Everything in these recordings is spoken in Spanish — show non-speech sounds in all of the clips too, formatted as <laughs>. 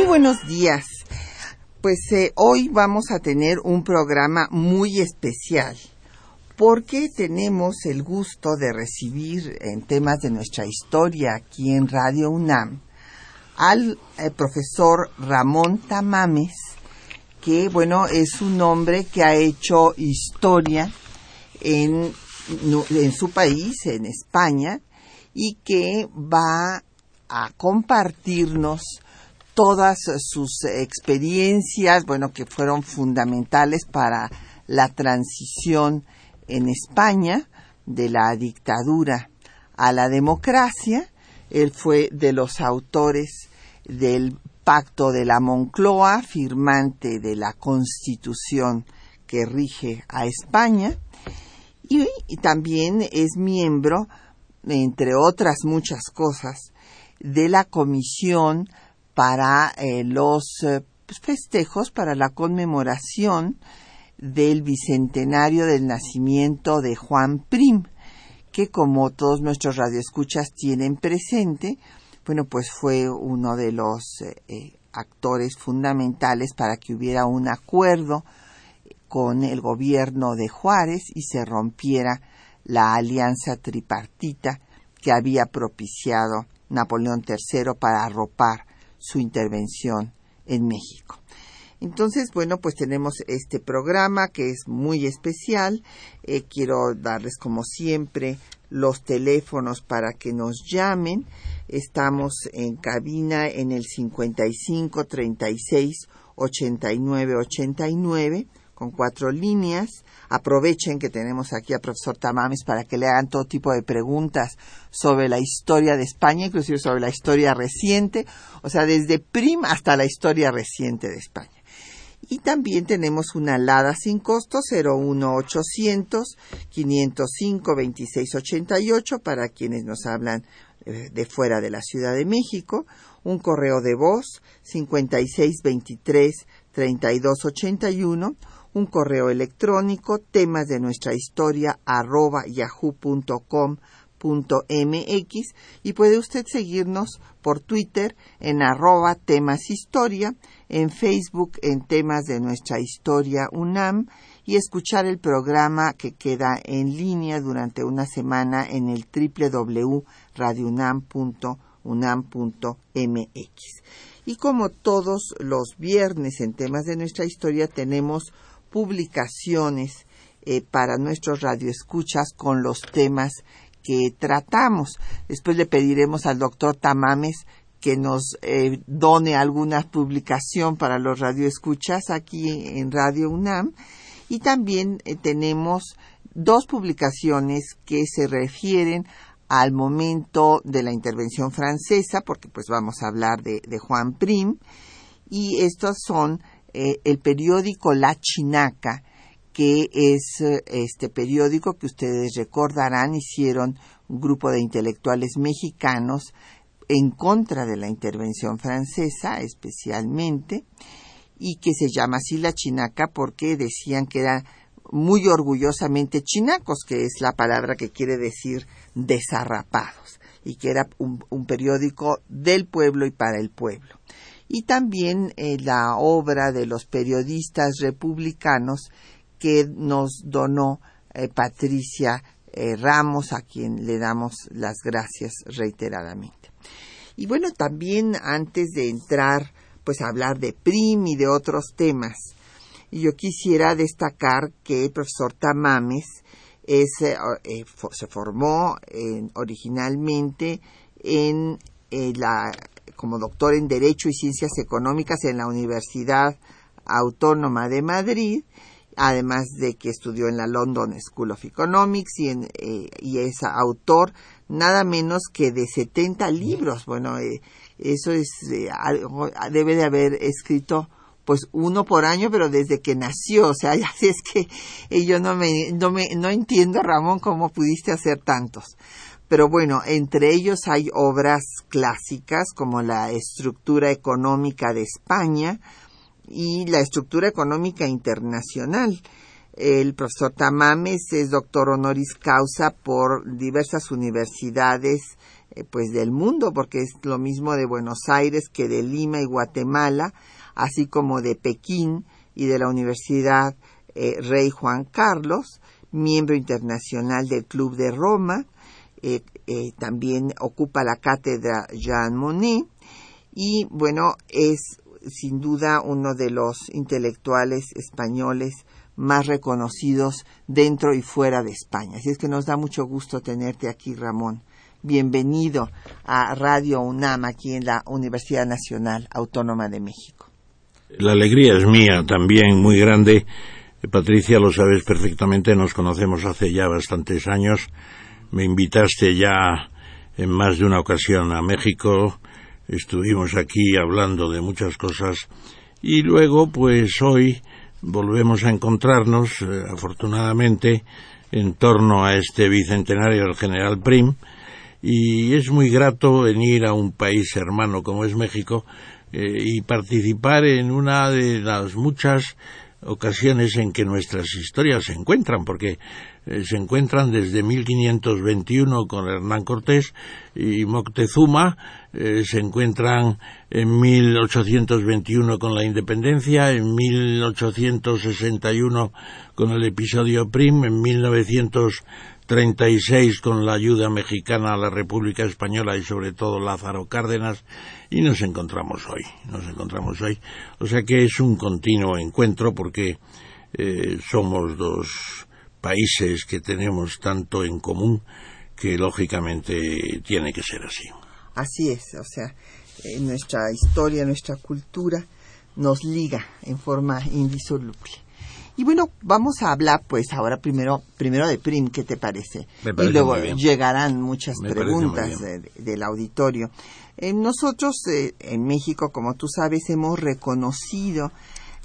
Muy buenos días. Pues eh, hoy vamos a tener un programa muy especial porque tenemos el gusto de recibir en temas de nuestra historia aquí en Radio UNAM al eh, profesor Ramón Tamames, que bueno, es un hombre que ha hecho historia en, en su país, en España, y que va a compartirnos todas sus experiencias, bueno, que fueron fundamentales para la transición en España de la dictadura a la democracia. Él fue de los autores del Pacto de la Moncloa, firmante de la Constitución que rige a España, y, también es miembro, entre otras muchas cosas, de la Comisión para eh, los eh, festejos, para la conmemoración del bicentenario del nacimiento de Juan Prim, que como todos nuestros radioescuchas tienen presente, bueno, pues fue uno de los eh, actores fundamentales para que hubiera un acuerdo con el gobierno de Juárez y se rompiera la alianza tripartita que había propiciado Napoleón III para arropar su intervención en México. Entonces, bueno, pues tenemos este programa que es muy especial. Eh, quiero darles, como siempre, los teléfonos para que nos llamen. Estamos en cabina en el 55 36 89 89 con cuatro líneas. Aprovechen que tenemos aquí a profesor Tamames para que le hagan todo tipo de preguntas sobre la historia de España, inclusive sobre la historia reciente, o sea, desde Prim hasta la historia reciente de España. Y también tenemos una alada sin costo 01800 505 2688 para quienes nos hablan eh, de fuera de la Ciudad de México, un correo de voz 5623 3281 un correo electrónico, temas de nuestra historia arroba yahoo.com.mx y puede usted seguirnos por Twitter en arroba temas historia, en Facebook en temas de nuestra historia UNAM y escuchar el programa que queda en línea durante una semana en el www.radiounam.unam.mx. Y como todos los viernes en temas de nuestra historia tenemos publicaciones eh, para nuestros radioescuchas con los temas que tratamos. Después le pediremos al doctor Tamames que nos eh, done alguna publicación para los radioescuchas aquí en Radio UNAM. Y también eh, tenemos dos publicaciones que se refieren al momento de la intervención francesa, porque pues vamos a hablar de, de Juan Prim, y estos son eh, el periódico La Chinaca, que es eh, este periódico que ustedes recordarán, hicieron un grupo de intelectuales mexicanos en contra de la intervención francesa especialmente, y que se llama así La Chinaca porque decían que eran muy orgullosamente chinacos, que es la palabra que quiere decir desarrapados, y que era un periódico del pueblo y para el pueblo y también eh, la obra de los periodistas republicanos que nos donó eh, Patricia eh, Ramos, a quien le damos las gracias reiteradamente. Y bueno, también antes de entrar pues a hablar de PRIM y de otros temas, yo quisiera destacar que el profesor Tamames se formó originalmente en la como doctor en Derecho y Ciencias Económicas en la Universidad Autónoma de Madrid. además de que estudió en la London School of Economics y, en, eh, y es autor nada menos que de 70 libros. Bueno, eh, eso es algo, debe de haber escrito pues uno por año, pero desde que nació, o sea, <laughs> así es que yo no me, no entiendo, Ramón, cómo pudiste hacer tantos. Pero bueno, entre ellos hay obras clásicas como la estructura económica de España y la estructura económica internacional. El profesor Tamames es doctor honoris causa por diversas universidades eh, pues del mundo, porque es lo mismo de Buenos Aires que de Lima y Guatemala, así como de Pekín y de la Universidad eh, Rey Juan Carlos, miembro internacional del Club de Roma, eh, eh, también ocupa la cátedra Jean Monnet y bueno, es sin duda uno de los intelectuales españoles más reconocidos dentro y fuera de España. Así es que nos da mucho gusto tenerte aquí, Ramón. Bienvenido a Radio UNAM aquí en la Universidad Nacional Autónoma de México. La alegría es mía también, muy grande. Patricia, lo sabes perfectamente, nos conocemos hace ya bastantes años me invitaste ya en más de una ocasión a México, estuvimos aquí hablando de muchas cosas y luego pues hoy volvemos a encontrarnos eh, afortunadamente en torno a este bicentenario del general Prim. Y es muy grato venir a un país hermano como es México eh, y participar en una de las muchas ocasiones en que nuestras historias se encuentran, porque eh, se encuentran desde 1521 con Hernán Cortés y Moctezuma, eh, se encuentran en 1821 con la independencia, en 1861 con el episodio Prim, en 1936 con la ayuda mexicana a la República Española y sobre todo Lázaro Cárdenas y nos encontramos hoy, nos encontramos hoy. O sea que es un continuo encuentro porque eh, somos dos países que tenemos tanto en común que lógicamente tiene que ser así. Así es, o sea, eh, nuestra historia, nuestra cultura nos liga en forma indisoluble. Y bueno, vamos a hablar pues ahora primero primero de Prim, ¿qué te parece? y luego llegarán muchas preguntas del auditorio. Eh, nosotros eh, en México, como tú sabes, hemos reconocido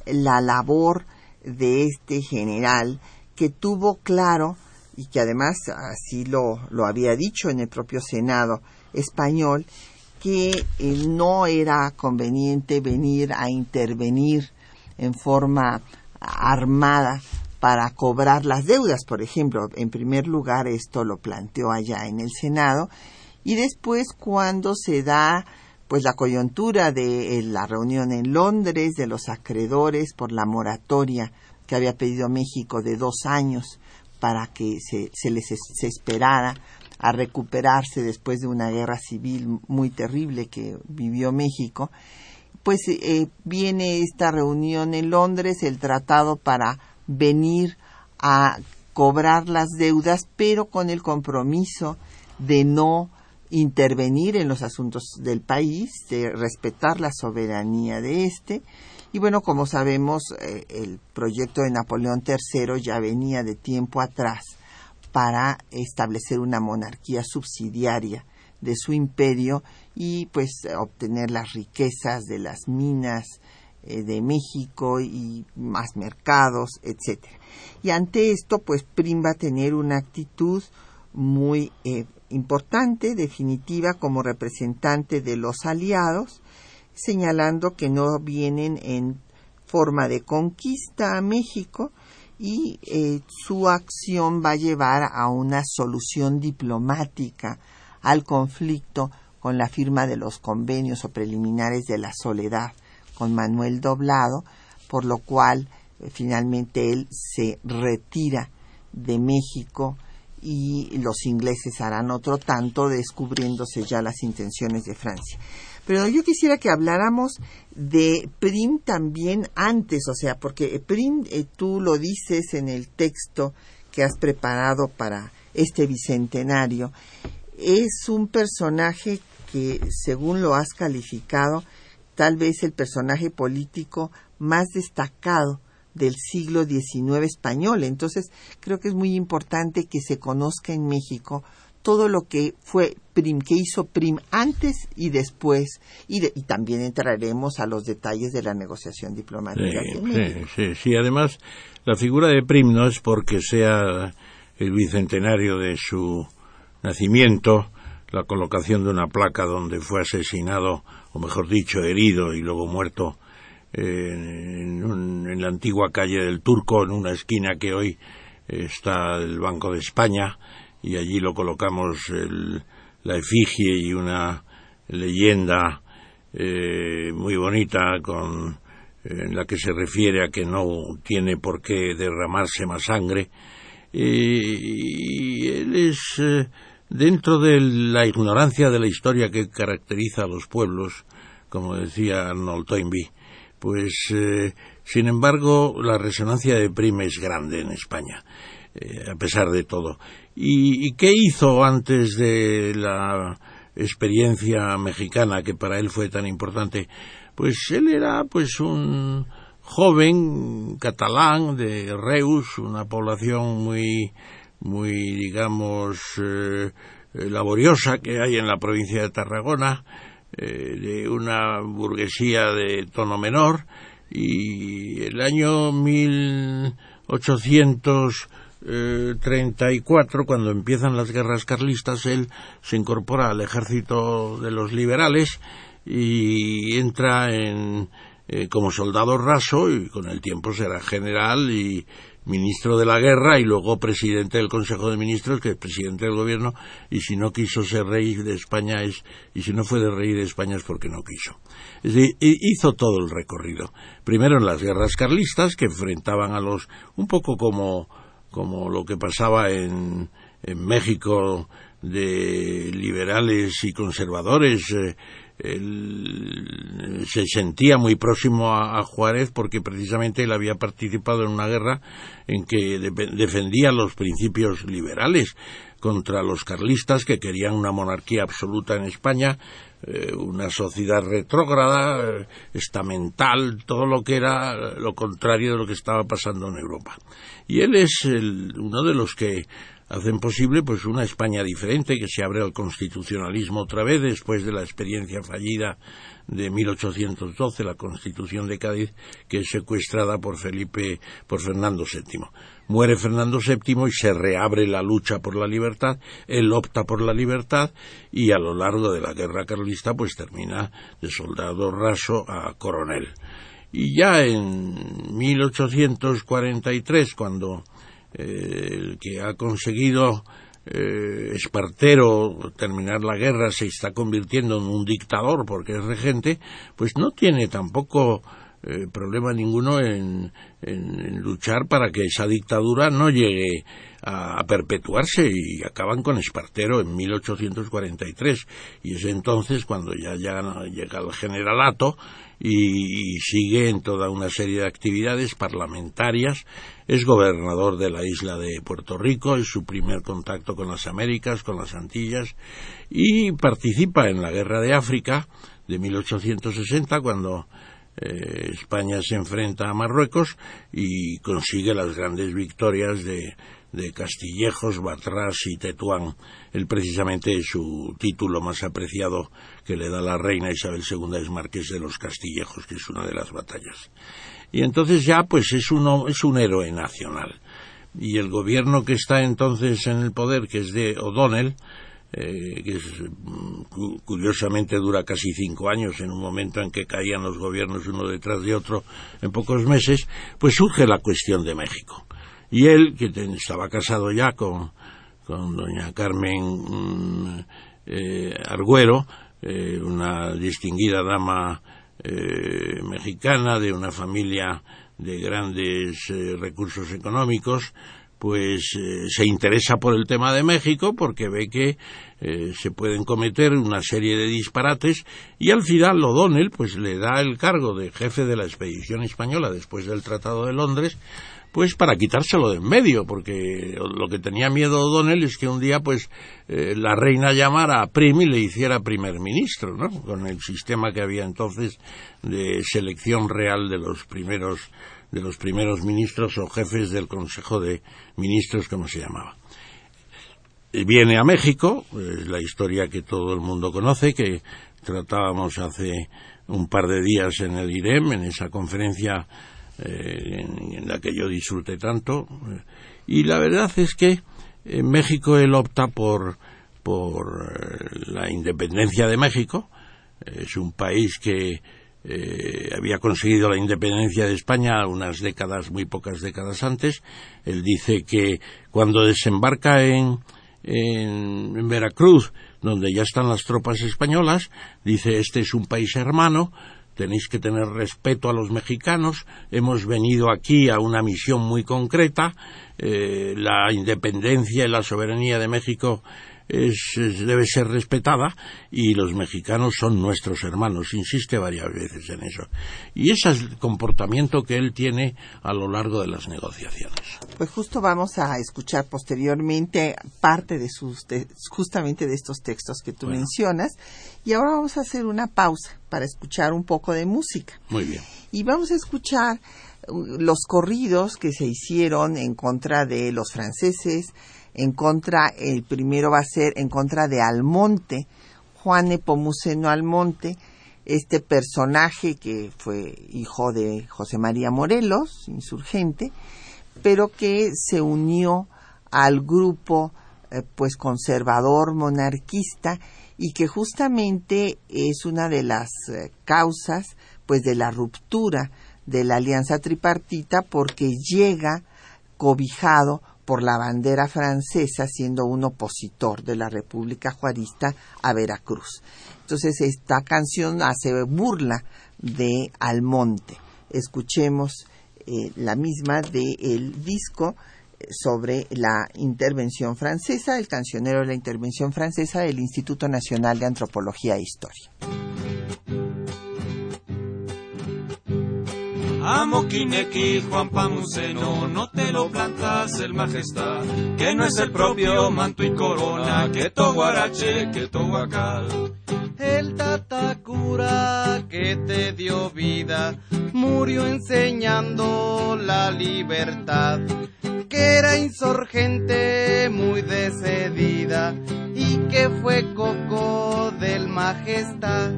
la labor de este general que tuvo claro y que además así lo, lo había dicho en el propio Senado español, que eh, no era conveniente venir a intervenir en forma armada para cobrar las deudas, por ejemplo. En primer lugar, esto lo planteó allá en el Senado y después cuando se da pues la coyuntura de la reunión en Londres de los acreedores por la moratoria que había pedido México de dos años para que se, se les se esperara a recuperarse después de una guerra civil muy terrible que vivió México, pues eh, viene esta reunión en Londres, el tratado para venir a cobrar las deudas, pero con el compromiso de no intervenir en los asuntos del país, de respetar la soberanía de éste, y bueno, como sabemos, eh, el proyecto de Napoleón III ya venía de tiempo atrás para establecer una monarquía subsidiaria de su imperio y pues obtener las riquezas de las minas eh, de México y más mercados, etcétera. Y ante esto, pues Prim va a tener una actitud muy eh, importante, definitiva, como representante de los aliados, señalando que no vienen en forma de conquista a México y eh, su acción va a llevar a una solución diplomática al conflicto con la firma de los convenios o preliminares de la soledad con Manuel Doblado, por lo cual eh, finalmente él se retira de México y los ingleses harán otro tanto descubriéndose ya las intenciones de Francia. Pero yo quisiera que habláramos de Prim también antes, o sea, porque Prim, eh, tú lo dices en el texto que has preparado para este bicentenario, es un personaje que, según lo has calificado, tal vez el personaje político más destacado del siglo XIX español. Entonces, creo que es muy importante que se conozca en México todo lo que fue Prim, que hizo Prim antes y después, y, también entraremos a los detalles de la negociación diplomática. Sí, sí, sí, además la figura de Prim no es porque sea el bicentenario de su nacimiento, la colocación de una placa donde fue asesinado, o mejor dicho, herido y luego muerto en, la antigua calle del Turco, en una esquina que hoy está el Banco de España, y allí lo colocamos la efigie y una leyenda eh, muy bonita con en la que se refiere a que no tiene por qué derramarse más sangre. Y él es eh, dentro de la ignorancia de la historia que caracteriza a los pueblos como decía Arnold Toynbee pues eh, sin embargo la resonancia de Prime es grande en España eh, a pesar de todo ¿Y, qué hizo antes de la experiencia mexicana que para él fue tan importante pues él era pues un joven catalán de Reus una población muy muy digamos eh, laboriosa que hay en la provincia de Tarragona eh, de una burguesía de tono menor. Y el año 1834, cuando empiezan las guerras carlistas, él se incorpora al ejército de los liberales y entra en, eh, como soldado raso y con el tiempo será general y ministro de la guerra y luego presidente del Consejo de Ministros, que es presidente del gobierno, y si no quiso ser rey de España es, y si no fue de rey de España es porque no quiso. Es decir, hizo todo el recorrido. Primero en las guerras carlistas, que enfrentaban a los, un poco como, como lo que pasaba en, México de liberales y conservadores, eh, él se sentía muy próximo a, Juárez porque precisamente él había participado en una guerra en que defendía los principios liberales contra los carlistas que querían una monarquía absoluta en España, eh, una sociedad retrógrada, eh, estamental, todo lo que era lo contrario de lo que estaba pasando en Europa. Y él es uno de los que hacen posible pues una España diferente que se abre al constitucionalismo otra vez después de la experiencia fallida de 1812 la Constitución de Cádiz que es secuestrada por Felipe por Fernando VII muere Fernando VII y se reabre la lucha por la libertad él opta por la libertad y a lo largo de la guerra carlista pues termina de soldado raso a coronel. Y ya en 1843 cuando el que ha conseguido eh, Espartero terminar la guerra se está convirtiendo en un dictador porque es regente, pues no tiene tampoco eh, problema ninguno en, luchar para que esa dictadura no llegue a, perpetuarse y acaban con Espartero en 1843 y es entonces cuando ya, ya llega el generalato y, sigue en toda una serie de actividades parlamentarias. Es gobernador de la isla de Puerto Rico, es su primer contacto con las Américas, con las Antillas, y participa en la Guerra de África de 1860, cuando eh, España se enfrenta a Marruecos y consigue las grandes victorias de, de Castillejos, Batrás y Tetuán. Él precisamente su título más apreciado que le da la reina Isabel II es Marqués de los Castillejos, que es una de las batallas. Y entonces ya pues es, uno, es un héroe nacional. Y el gobierno que está entonces en el poder, que es de O'Donnell, eh, que mm, curiosamente dura casi cinco años, en un momento en que caían los gobiernos uno detrás de otro en pocos meses, pues surge la cuestión de México. Y él, que estaba casado ya con, con doña Carmen mm, eh, Arguero, eh, una distinguida dama eh, mexicana de una familia de grandes recursos económicos, pues se interesa por el tema de México porque ve que se pueden cometer una serie de disparates y al final O'Donnell pues le da el cargo de jefe de la expedición española después del Tratado de Londres pues para quitárselo de en medio, porque lo que tenía miedo O'Donnell es que un día pues eh, la reina llamara a Prim y le hiciera primer ministro, ¿no? Con el sistema que había entonces de selección real de los primeros de los primeros ministros o jefes del Consejo de Ministros, como se llamaba. Viene a México, es la historia que todo el mundo conoce, que tratábamos hace un par de días en el IREM, en esa conferencia eh, en, la que yo disfruté tanto. Y la verdad es que en México él opta por, por eh, la independencia de México. Es un país que eh, había conseguido la independencia de España unas décadas, muy pocas décadas antes. Él dice que cuando desembarca en, en Veracruz donde ya están las tropas españolas, dice este es un país hermano, tenéis que tener respeto a los mexicanos, hemos venido aquí a una misión muy concreta, eh, la independencia y la soberanía de México debe ser respetada y los mexicanos son nuestros hermanos, insiste varias veces en eso. Y ese es el comportamiento que él tiene a lo largo de las negociaciones. Pues justo vamos a escuchar posteriormente parte de sus, justamente de estos textos que tú mencionas y ahora vamos a hacer una pausa para escuchar un poco de música. Muy bien. Y vamos a escuchar uh, los corridos que se hicieron en contra de los franceses, en contra, el primero va a ser en contra de Almonte, Juan Epomuceno Almonte, este personaje que fue hijo de José María Morelos, insurgente, pero que se unió al grupo eh, pues conservador monarquista y que justamente es una de las eh, causas pues de la ruptura de la alianza tripartita porque llega cobijado por la bandera francesa siendo un opositor de la República Juarista a Veracruz. Entonces esta canción hace burla de Almonte. Escuchemos eh, la misma del disco eh, sobre la intervención francesa, el cancionero de la intervención francesa del Instituto Nacional de Antropología e Historia. Amo Kineki, Juan Pamuceno, no te lo plantas el majestad, que no es el propio manto y corona, que Toguarache, que Tohuacal. El Tatacura que te dio vida, murió enseñando la libertad, que era insurgente muy decidida y que fue coco del majestad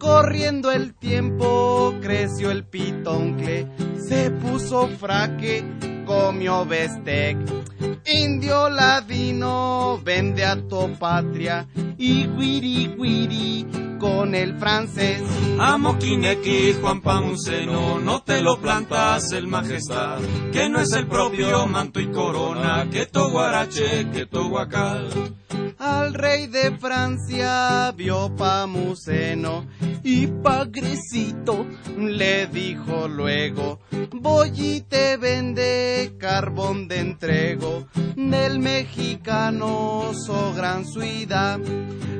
Corriendo el tiempo, creció el pitoncle, se puso fraque, comió bistec. Indio ladino, vende a tu patria y guiri guiri con el francés. Amo Kineki, Juan Pamuceno, no te lo plantas el majestad, que no es el propio manto y corona, que to guarache, que to guacal al rey de Francia vio Pamuceno y Pagrecito le dijo luego, voy y te vende carbón de entrego del mexicano so gran suida.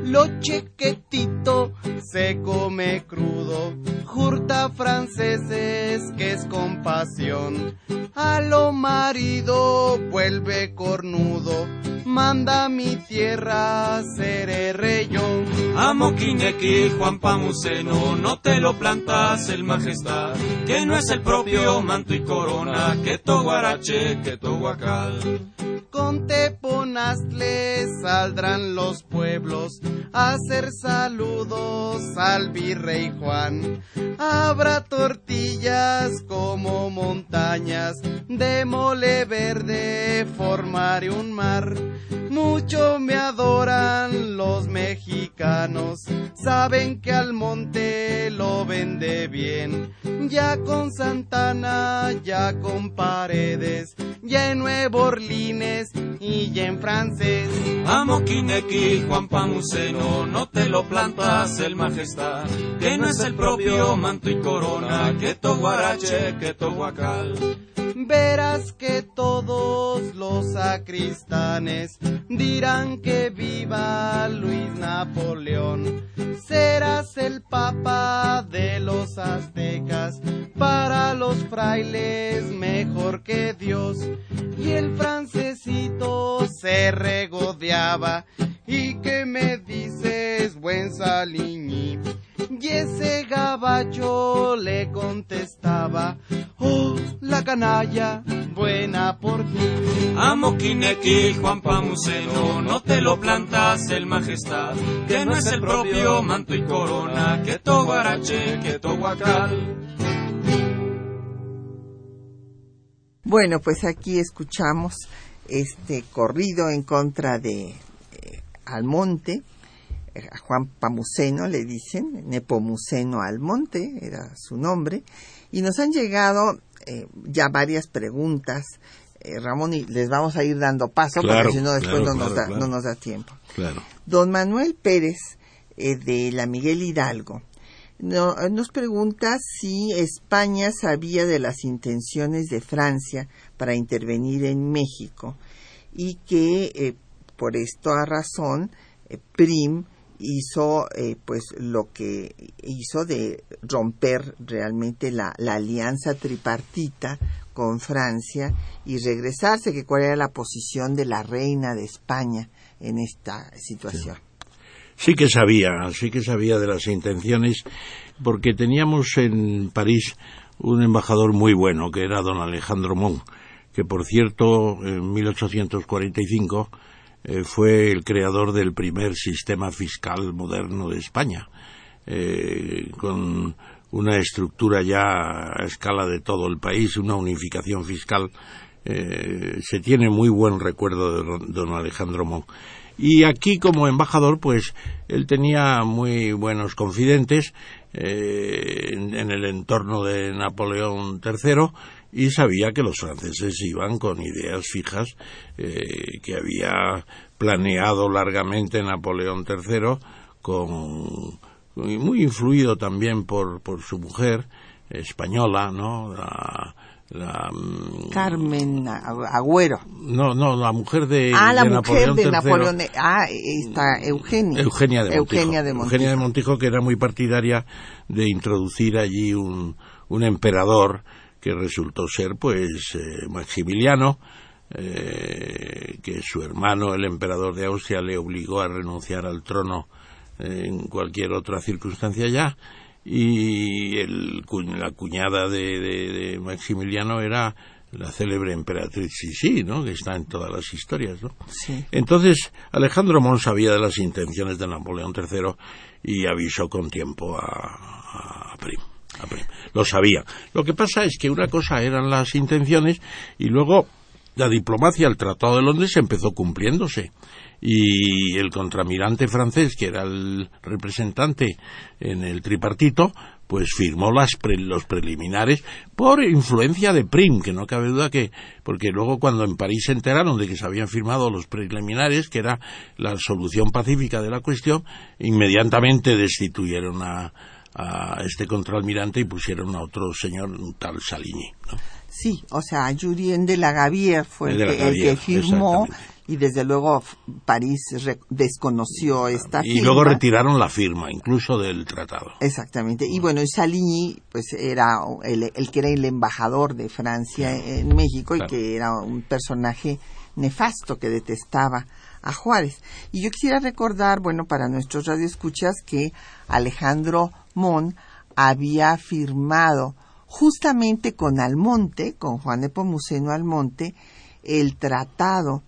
Lo chequetito se come crudo, jurta franceses que es compasión. A lo marido vuelve cornudo, manda mi tierra seré rey yo. Amo Kineki, Juan Pamuceno, no te lo plantas el majestad, que no es el propio manto y corona, que to guarache, que to guacal. Con Teponaztle saldrán los pueblos a hacer saludos al virrey Juan. Habrá tortillas como montañas, de mole verde formaré un mar. Mucho me adoran los mexicanos, saben que al monte lo vende bien. Ya con Santana, ya con Paredes, ya en Nuevo Orlines y ya en francés. Amo Kineki, Juan Pamuceno, no te lo plantas el majestad, que no es el propio manto y corona, que to guarache, que to guacal verás que todos los sacristanes dirán que viva Luis Napoleón. Serás el papa de los aztecas, para los frailes mejor que Dios. Y el francesito se regodeaba, y que me dices, buen Saliñi. Y ese gabacho le contestaba, oh, canalla, buena por ti. Amo Kineki, Juan Pamuceno, no te lo plantas el majestad, que no es el propio manto y corona, que to guarache, que to guacal. Bueno, pues aquí escuchamos este corrido en contra de eh, Almonte, eh, Juan Pamuceno le dicen, Nepomuceno Almonte era su nombre, y nos han llegado eh, ya varias preguntas, Ramón, y les vamos a ir dando paso porque si no después no, nos da, no nos da tiempo. Don Manuel Pérez de la Miguel Hidalgo nos pregunta si España sabía de las intenciones de Francia para intervenir en México y que eh, por esta razón eh, Prim hizo eh, pues lo que hizo de romper realmente la, alianza tripartita con Francia y regresarse, que cuál era la posición de la reina de España en esta situación. Sí que sabía, sí que sabía de las intenciones, porque teníamos en París un embajador muy bueno, que era don Alejandro Mon, que por cierto, en 1845 eh, fue el creador del primer sistema fiscal moderno de España, eh, con una estructura ya a escala de todo el país, una unificación fiscal. Eh, se tiene muy buen recuerdo de don Alejandro Mon. Y aquí como embajador, pues él tenía muy buenos confidentes eh, en, el entorno de Napoleón III y sabía que los franceses iban con ideas fijas eh, que había planeado largamente Napoleón III con muy influido también por, por su mujer española, ¿no? la mm, Carmen Agüero. No, no, la mujer de, ah, la mujer de Napoleón. Ah, está Eugenia. Eugenia de Montijo. Eugenia de Montijo. Eugenia de Montijo, que era muy partidaria de introducir allí un, un emperador que resultó ser, pues, eh, Maximiliano, eh, que su hermano, el emperador de Austria, le obligó a renunciar al trono en cualquier otra circunstancia ya y el, la cuñada de, Maximiliano era la célebre emperatriz Sisi, ¿no? Que está en todas las historias, ¿no? Entonces, Alejandro Mon sabía de las intenciones de Napoleón III y avisó con tiempo a. Lo sabía. Lo que pasa es que una cosa eran las intenciones y luego la diplomacia, el Tratado de Londres empezó cumpliéndose y el contramirante francés, que era el representante en el tripartito, pues firmó las los preliminares por influencia de Prim, que no cabe duda que, porque luego cuando en París se enteraron de que se habían firmado los preliminares, que era la solución pacífica de la cuestión, inmediatamente destituyeron a, a este contraalmirante y pusieron a otro señor, un tal Saligny. Sí, o sea, Julien de la Gavier fue el, que, firmó y desde luego París desconoció esta firma. Y luego retiraron la firma, incluso del tratado. Exactamente. Y bueno, Saligny, pues era el, que era el embajador de Francia en México y que era un personaje nefasto que detestaba a Juárez. Y yo quisiera recordar, bueno, para nuestros radioescuchas, que Alejandro Mon había firmado justamente con Almonte, con Juan de Pomuceno Almonte, el tratado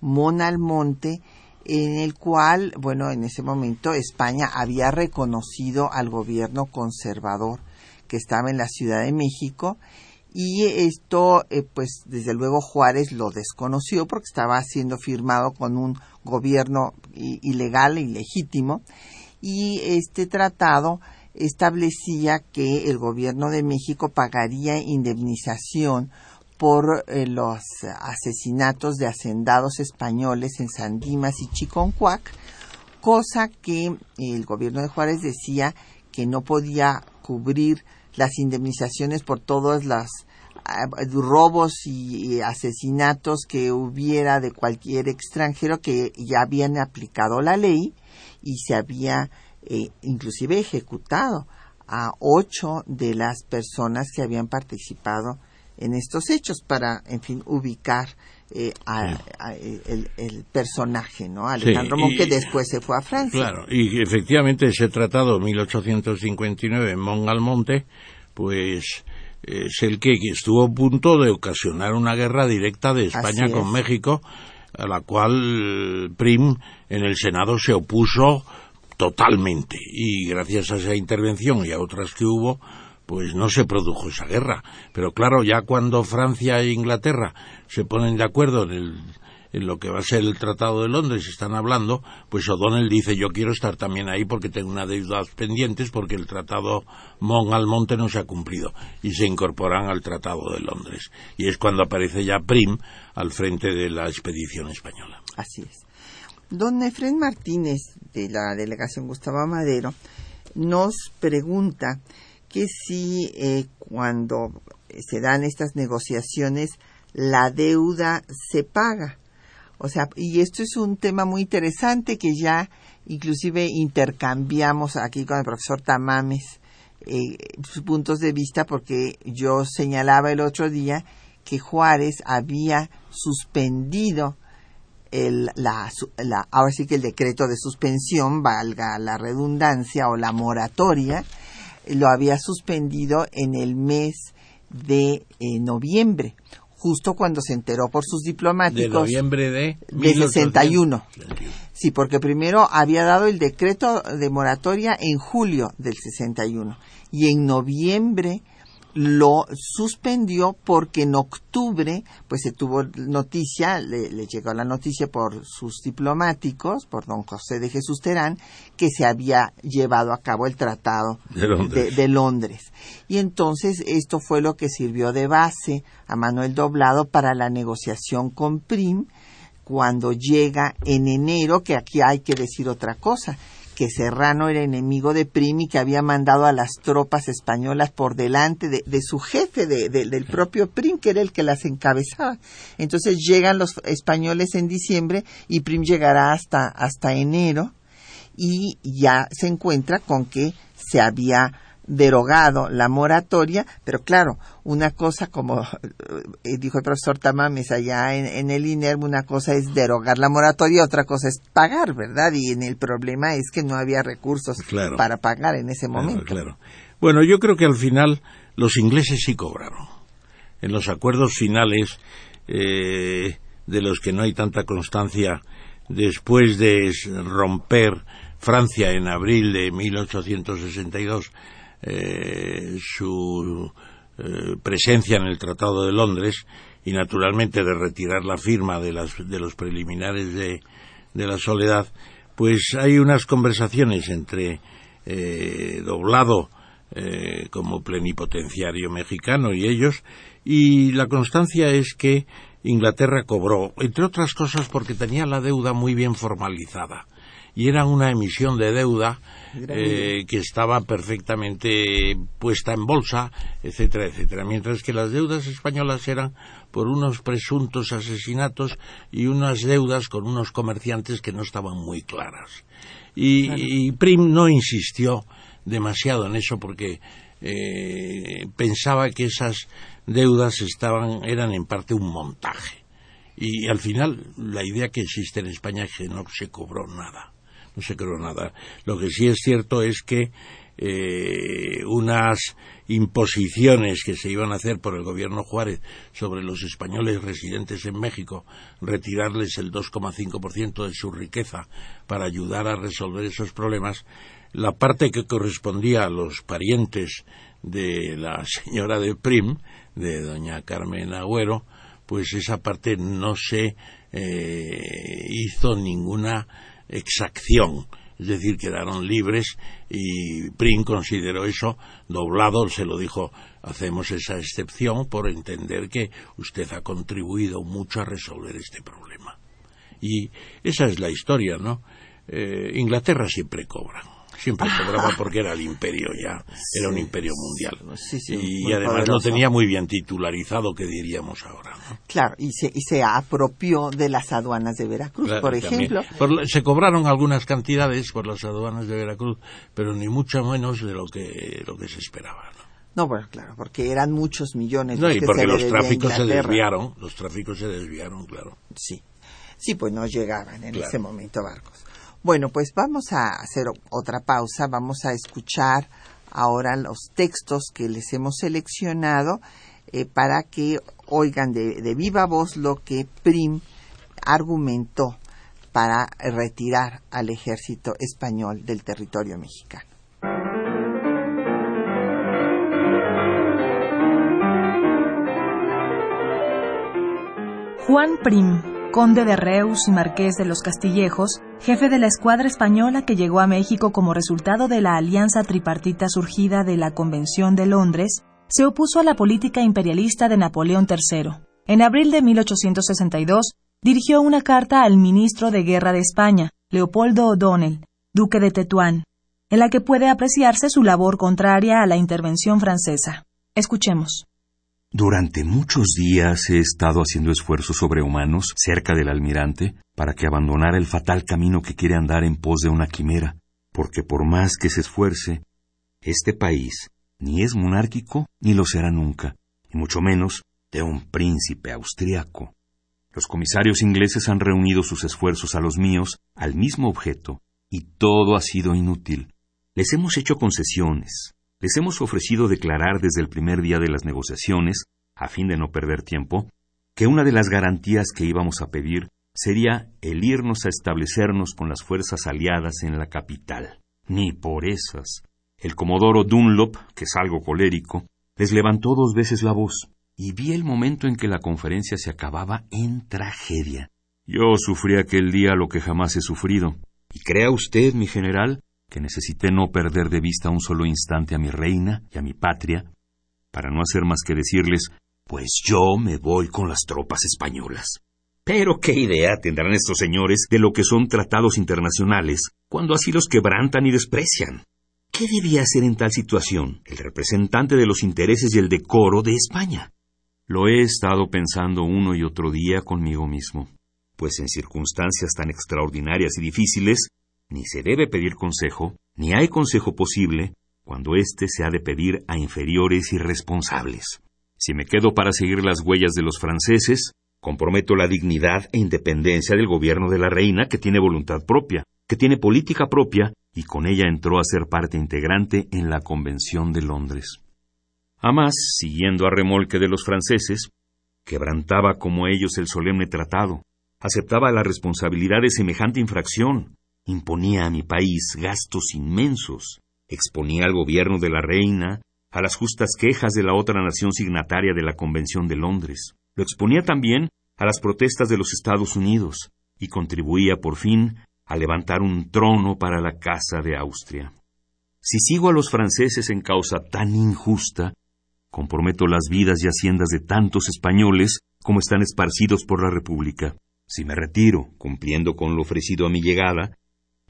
Mon Almonte, en el cual, bueno, en ese momento España había reconocido al gobierno conservador que estaba en la Ciudad de México y esto, eh, pues desde luego Juárez lo desconoció porque estaba siendo firmado con un gobierno ilegal, ilegítimo, y este tratado establecía que el gobierno de México pagaría indemnización por eh, los asesinatos de hacendados españoles en Sandimas y Chiconcuac, cosa que el gobierno de Juárez decía que no podía cubrir las indemnizaciones por todos los ah, robos y asesinatos que hubiera de cualquier extranjero que ya habían aplicado la ley y se había eh, inclusive ejecutado a ocho de las personas que habían participado en estos hechos para, en fin, ubicar eh, el, personaje, ¿no? Alejandro que después se fue a Francia. Claro, y efectivamente ese tratado 1859 en Mongalmonte, pues es el que estuvo a punto de ocasionar una guerra directa de España con. México, a la cual Prim en el Senado se opuso totalmente. Y gracias a esa intervención y a otras que hubo, pues no se produjo esa guerra. Pero claro, ya cuando Francia e Inglaterra se ponen de acuerdo en, el- en lo que va a ser el Tratado de Londres, están hablando, pues O'Donnell dice yo quiero estar también ahí porque tengo una deuda pendientes porque el Tratado Mon al Monte no se ha cumplido y se incorporan al Tratado de Londres. Y es cuando aparece ya Prim al frente de la expedición española. Así es. Don Efren Martínez, de la delegación Gustavo Madero, nos pregunta que si eh, cuando se dan estas negociaciones la deuda se paga. O sea, y esto es un tema muy interesante que ya inclusive intercambiamos aquí con el profesor Tamames eh, sus puntos de vista porque yo señalaba el otro día que Juárez había suspendido el, la, la- ahora sí que el decreto de suspensión, valga la redundancia, o la moratoria, lo había suspendido en el mes de eh, noviembre, justo cuando se enteró por sus De diplomáticos. noviembre de... De 61. 1861. Sí, porque primero había dado el decreto de moratoria en julio del 61 y en noviembre lo suspendió porque en octubre pues se tuvo noticia, le, le llegó la noticia por sus diplomáticos, por don José de Jesús Terán, que se había llevado a cabo el tratado De Londres. de Londres. Y entonces esto fue lo que sirvió de base a Manuel Doblado para la negociación con Prim cuando llega en enero, que aquí hay que decir otra cosa, que Serrano era enemigo de Prim y que había mandado a las tropas españolas por delante de, de su jefe, de- de- del propio Prim, que era el que las encabezaba. Entonces llegan los españoles en diciembre y Prim llegará hasta, hasta enero y ya se encuentra con que se había derogado la moratoria, pero claro, una cosa como eh, dijo el profesor Tamames allá en, en el INERM, una cosa es derogar la moratoria, otra cosa es pagar, ¿verdad? Y en el problema es que no había recursos Claro. para pagar en ese momento. claro. Bueno, yo creo que al final los ingleses sí cobraron. En los acuerdos finales, eh, de los que no hay tanta constancia, después de romper Francia en abril de 1862 eh, su eh, presencia en el Tratado de Londres y naturalmente de retirar la firma de, las, de los preliminares de, de la soledad, pues hay unas conversaciones entre eh, Doblado como plenipotenciario mexicano y ellos, y la constancia es que Inglaterra cobró, entre otras cosas porque tenía la deuda muy bien formalizada, y era una emisión de deuda eh, que estaba perfectamente puesta en bolsa, etcétera, etcétera, mientras que las deudas españolas eran por unos presuntos asesinatos y unas deudas con unos comerciantes que no estaban muy claras. Y, y Prim no insistió demasiado en eso porque eh, pensaba que esas deudas estaban eran en parte un montaje. Y al final la idea que existe en España es que no se cobró nada no se cobró nada. Lo que sí es cierto es que eh, unas imposiciones que se iban a hacer por el gobierno Juárez sobre los españoles residentes en México, retirarles el 2,5% de su riqueza para ayudar a resolver esos problemas, la parte que correspondía a los parientes de la <laughs> señora de Prim, de doña Carmen Agüero, pues esa parte no se eh, hizo ninguna exacción es decir, quedaron libres y Prim consideró eso doblado, se lo dijo, hacemos esa excepción por entender que usted ha contribuido mucho a resolver este problema. Y esa es la historia, ¿no? Eh, Inglaterra siempre cobra, siempre cobraba <laughs> porque era el imperio ya, era un imperio mundial. Sí, sí, y además lo poderoso. tenía muy bien titularizado, que diríamos ahora, ¿no? Claro, y se, y se apropió de las aduanas de Veracruz, Claro, por ejemplo. Por se cobraron algunas cantidades por las aduanas de Veracruz, pero ni mucho menos de lo que, lo que se esperaba. ¿no? No, bueno, claro, porque eran muchos millones. No, y que porque se los tráficos se desviaron, los tráficos se desviaron, claro. Sí, sí, pues no llegaban en Claro. ese momento barcos. Bueno, pues vamos a hacer otra pausa, vamos a escuchar ahora los textos que les hemos seleccionado eh, para que oigan de, de viva voz lo que Prim argumentó para retirar al ejército español del territorio mexicano. Juan Prim, conde de Reus y marqués de los Castillejos, jefe de la escuadra española que llegó a México como resultado de la alianza tripartita surgida de la Convención de Londres, se opuso a la política imperialista de Napoleón III. En abril de 1862, dirigió una carta al ministro de Guerra de España, Leopoldo O'Donnell, duque de Tetuán, en la que puede apreciarse su labor contraria a la intervención francesa. Escuchemos. Durante muchos días he estado haciendo esfuerzos sobrehumanos cerca del almirante para que abandonara el fatal camino que quiere andar en pos de una quimera, porque por más que se esfuerce, este país ni es monárquico ni lo será nunca, y mucho menos de un príncipe austriaco. Los comisarios ingleses han reunido sus esfuerzos a los míos al mismo objeto, y todo ha sido inútil. Les hemos hecho concesiones, les hemos ofrecido declarar desde el primer día de las negociaciones, a fin de no perder tiempo, que una de las garantías que íbamos a pedir sería el irnos a establecernos con las fuerzas aliadas en la capital. Ni por esas. El comodoro Dunlop, que es algo colérico, les levantó dos veces la voz, y vi el momento en que la conferencia se acababa en tragedia. Yo sufrí aquel día lo que jamás he sufrido. Y crea usted, mi general, que necesité no perder de vista un solo instante a mi reina y a mi patria, para no hacer más que decirles, pues yo me voy con las tropas españolas. Pero qué idea tendrán estos señores de lo que son tratados internacionales, cuando así los quebrantan y desprecian. ¿Qué debía hacer en tal situación el representante de los intereses y el decoro de España? Lo he estado pensando uno y otro día conmigo mismo, pues en circunstancias tan extraordinarias y difíciles, ni se debe pedir consejo, ni hay consejo posible cuando éste se ha de pedir a inferiores y responsables. Si me quedo para seguir las huellas de los franceses, comprometo la dignidad e independencia del gobierno de la reina que tiene voluntad propia, que tiene política propia y con ella entró a ser parte integrante en la Convención de Londres. Además, siguiendo a remolque de los franceses, quebrantaba como ellos el solemne tratado, aceptaba la responsabilidad de semejante infracción, imponía a mi país gastos inmensos, exponía al gobierno de la reina a las justas quejas de la otra nación signataria de la Convención de Londres, lo exponía también a las protestas de los Estados Unidos y contribuía por fin a levantar un trono para la Casa de Austria. Si sigo a los franceses en causa tan injusta, comprometo las vidas y haciendas de tantos españoles como están esparcidos por la República. Si me retiro, cumpliendo con lo ofrecido a mi llegada,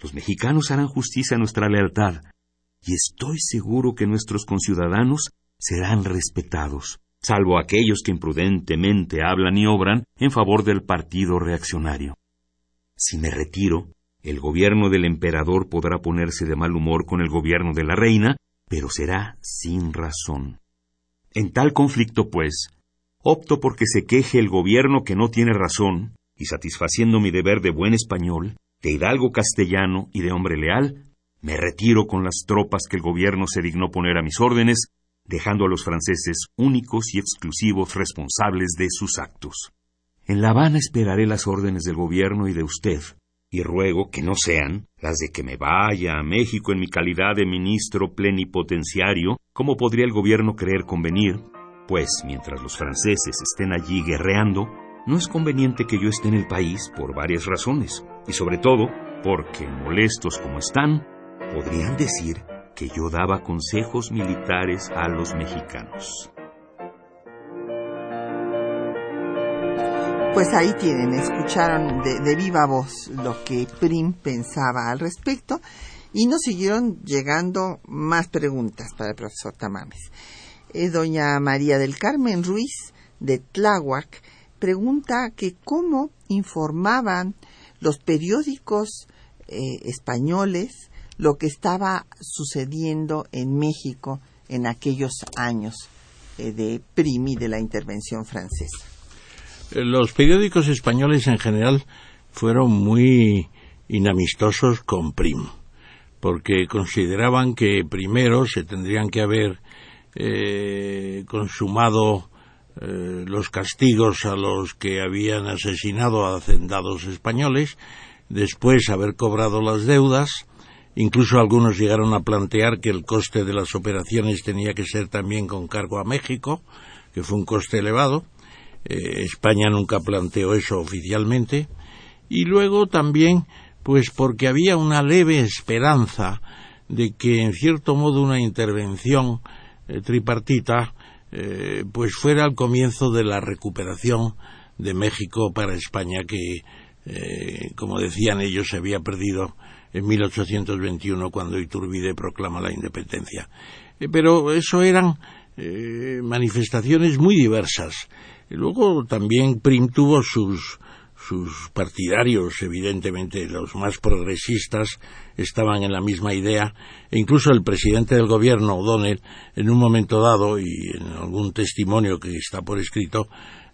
los mexicanos harán justicia a nuestra lealtad, y estoy seguro que nuestros conciudadanos serán respetados, salvo aquellos que imprudentemente hablan y obran en favor del partido reaccionario. Si me retiro, el gobierno del emperador podrá ponerse de mal humor con el gobierno de la reina, pero será sin razón. En tal conflicto, pues, opto porque se queje el gobierno que no tiene razón, y satisfaciendo mi deber de buen español, de hidalgo castellano y de hombre leal, me retiro con las tropas que el gobierno se dignó poner a mis órdenes, dejando a los franceses únicos y exclusivos responsables de sus actos. En La Habana esperaré las órdenes del gobierno y de usted, y ruego que no sean las de que me vaya a México en mi calidad de ministro plenipotenciario, como podría el gobierno creer convenir, pues mientras los franceses estén allí guerreando, no es conveniente que yo esté en el país por varias razones, y sobre todo porque, molestos como están, podrían decir que yo daba consejos militares a los mexicanos. Pues ahí tienen, escucharon de, viva voz lo que Prim pensaba al respecto y nos siguieron llegando más preguntas para el profesor Tamames. Eh, doña María del Carmen Ruiz de Tláhuac pregunta que cómo informaban los periódicos eh, españoles lo que estaba sucediendo en México en aquellos años eh, de Primi de la intervención francesa. Eh, los periódicos españoles en general fueron muy inamistosos con Prim. porque consideraban que primero se tendrían que haber eh, consumado eh, los castigos a los que habían asesinado a hacendados españoles, después haber cobrado las deudas, incluso algunos llegaron a plantear que el coste de las operaciones tenía que ser también con cargo a México, que fue un coste elevado. Eh, España nunca planteó eso oficialmente. Y luego también, pues porque había una leve esperanza de que, en cierto modo, una intervención eh, tripartita, eh, pues fuera el comienzo de la recuperación de México para España, que, como decían ellos, se había perdido en 1821 cuando Iturbide proclama la independencia. pero eso eran eh, manifestaciones muy diversas. luego también Prim tuvo sus, sus partidarios, evidentemente los más progresistas estaban en la misma idea, e incluso el presidente del gobierno, O'Donnell, en un momento dado, y en algún testimonio que está por escrito,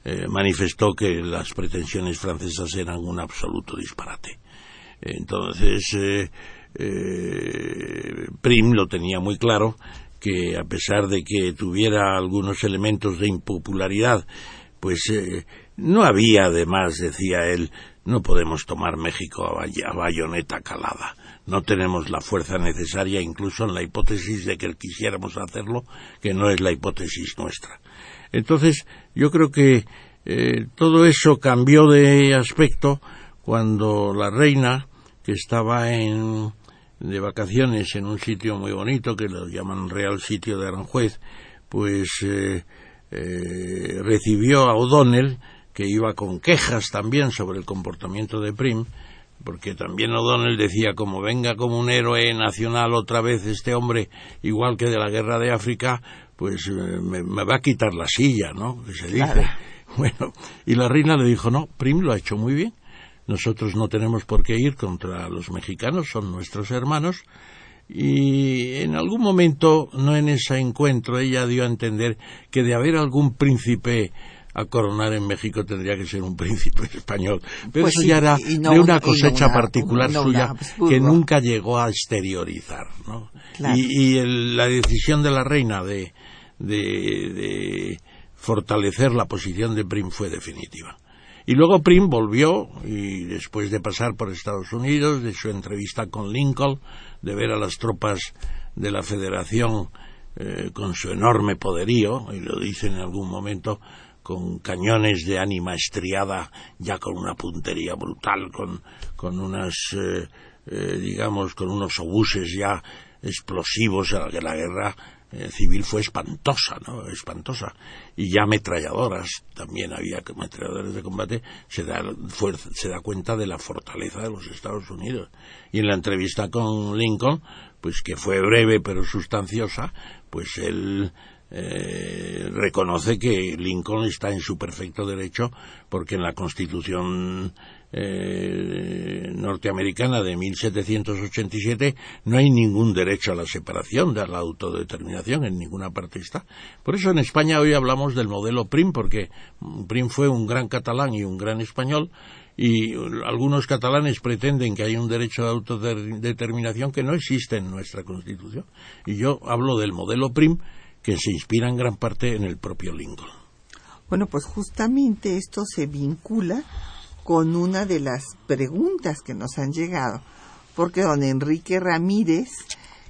eh, manifestó que las pretensiones francesas eran un absoluto disparate. Entonces, eh, Prim lo tenía muy claro que a pesar de que tuviera algunos elementos de impopularidad, pues eh, no había además, decía él, no podemos tomar México a, bayoneta calada. No tenemos la fuerza necesaria, incluso en la hipótesis de que quisiéramos hacerlo, que no es la hipótesis nuestra. Entonces, yo creo que eh, todo eso cambió de aspecto cuando la reina, que estaba en de vacaciones en un sitio muy bonito que lo llaman Real Sitio de Aranjuez, pues eh, eh, recibió a O'Donnell, que iba con quejas también sobre el comportamiento de Prim, porque también O'Donnell decía, como venga como un héroe nacional otra vez este hombre, igual que de la guerra de África, pues eh, me, va a quitar la silla, ¿no? Que se dice. <laughs> Bueno, y la reina le dijo, no, Prim lo ha hecho muy bien nosotros no tenemos por qué ir contra los mexicanos, son nuestros hermanos. Y en algún momento, no en ese encuentro, ella dio a entender que de haber algún príncipe a coronar en México tendría que ser un <laughs> príncipe español. Pero pues eso ya era de una cosecha particular suya que nunca llegó a exteriorizar. ¿no? Y, la decisión de la reina de, de fortalecer la posición de Prim fue definitiva. Y luego Prim volvió, y después de pasar por Estados Unidos, de su entrevista con Lincoln, de ver a las tropas de la Federación eh, con su enorme poderío, y lo dice en algún momento, con cañones de ánima estriada, ya con una puntería brutal, con, con unas, eh, eh, digamos, con unos obuses ya explosivos a la guerra eh, civil fue espantosa, ¿no? Espantosa. Y ya ametralladoras, también había ametralladoras de combate, se da, se da cuenta de la fortaleza de los Estados Unidos. Y en la entrevista con Lincoln, pues que fue breve pero sustanciosa, pues él eh, reconoce que Lincoln está en su perfecto derecho porque en la Constitución eh, norteamericana de 1787 no hay ningún derecho a la separación, de la autodeterminación, en ninguna parte está. Por eso en España hoy hablamos del modelo PRIM, porque PRIM fue un gran catalán y un gran español, y algunos catalanes pretenden que hay un derecho de autodeterminación que no existe en nuestra Constitución. Y yo hablo del modelo PRIM, que se inspira en gran parte en el propio Lincoln. Bueno, pues justamente esto se vincula con una de las preguntas que nos han llegado, porque don Enrique Ramírez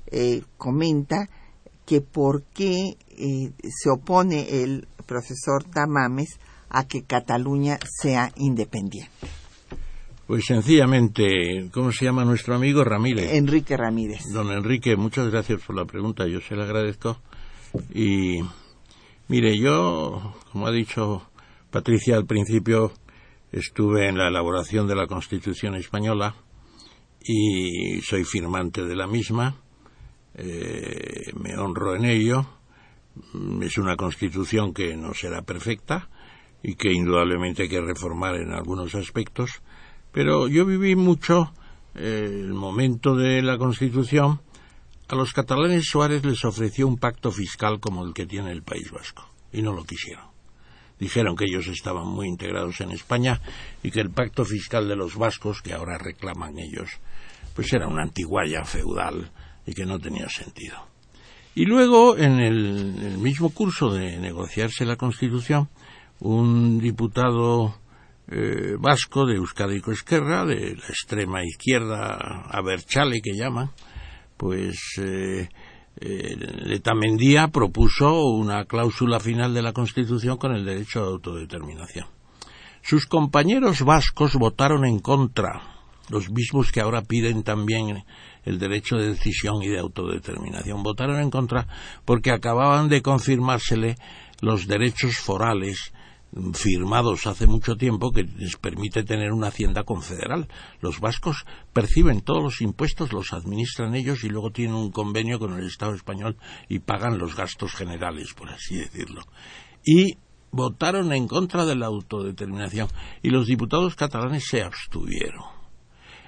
eh, comenta que por qué eh, se opone el profesor Tamames a que Cataluña sea independiente. Pues sencillamente, ¿cómo se llama nuestro amigo Ramírez? Enrique Ramírez. Don Enrique, muchas gracias por la pregunta, yo se la agradezco. Y mire, yo, como ha dicho Patricia al principio, estuve en la elaboración de la Constitución española y soy firmante de la misma. Eh, me honro en ello. Es una constitución que no será perfecta y que indudablemente hay que reformar en algunos aspectos, pero yo viví mucho eh, el momento de la constitución. A los catalanes Suárez les ofreció un pacto fiscal como el que tiene el País Vasco y no lo quisieron dijeron que ellos estaban muy integrados en España y que el pacto fiscal de los vascos, que ahora reclaman ellos, pues era una antiguaya feudal y que no tenía sentido. Y luego, en el, mismo curso de negociarse la Constitución, un diputado eh, vasco de Euskadi Esquerra, de la extrema izquierda, Aberchale que llaman, pues eh, eh, Letamendía propuso una cláusula final de la Constitución con el derecho de autodeterminación. Sus compañeros vascos votaron en contra, los mismos que ahora piden también el derecho de decisión y de autodeterminación. Votaron en contra porque acababan de confirmársele los derechos forales firmados hace mucho tiempo que les permite tener una hacienda confederal. Los vascos perciben todos los impuestos, los administran ellos y luego tienen un convenio con el Estado español y pagan los gastos generales, por así decirlo. Y votaron en contra de la autodeterminación y los diputados catalanes se abstuvieron.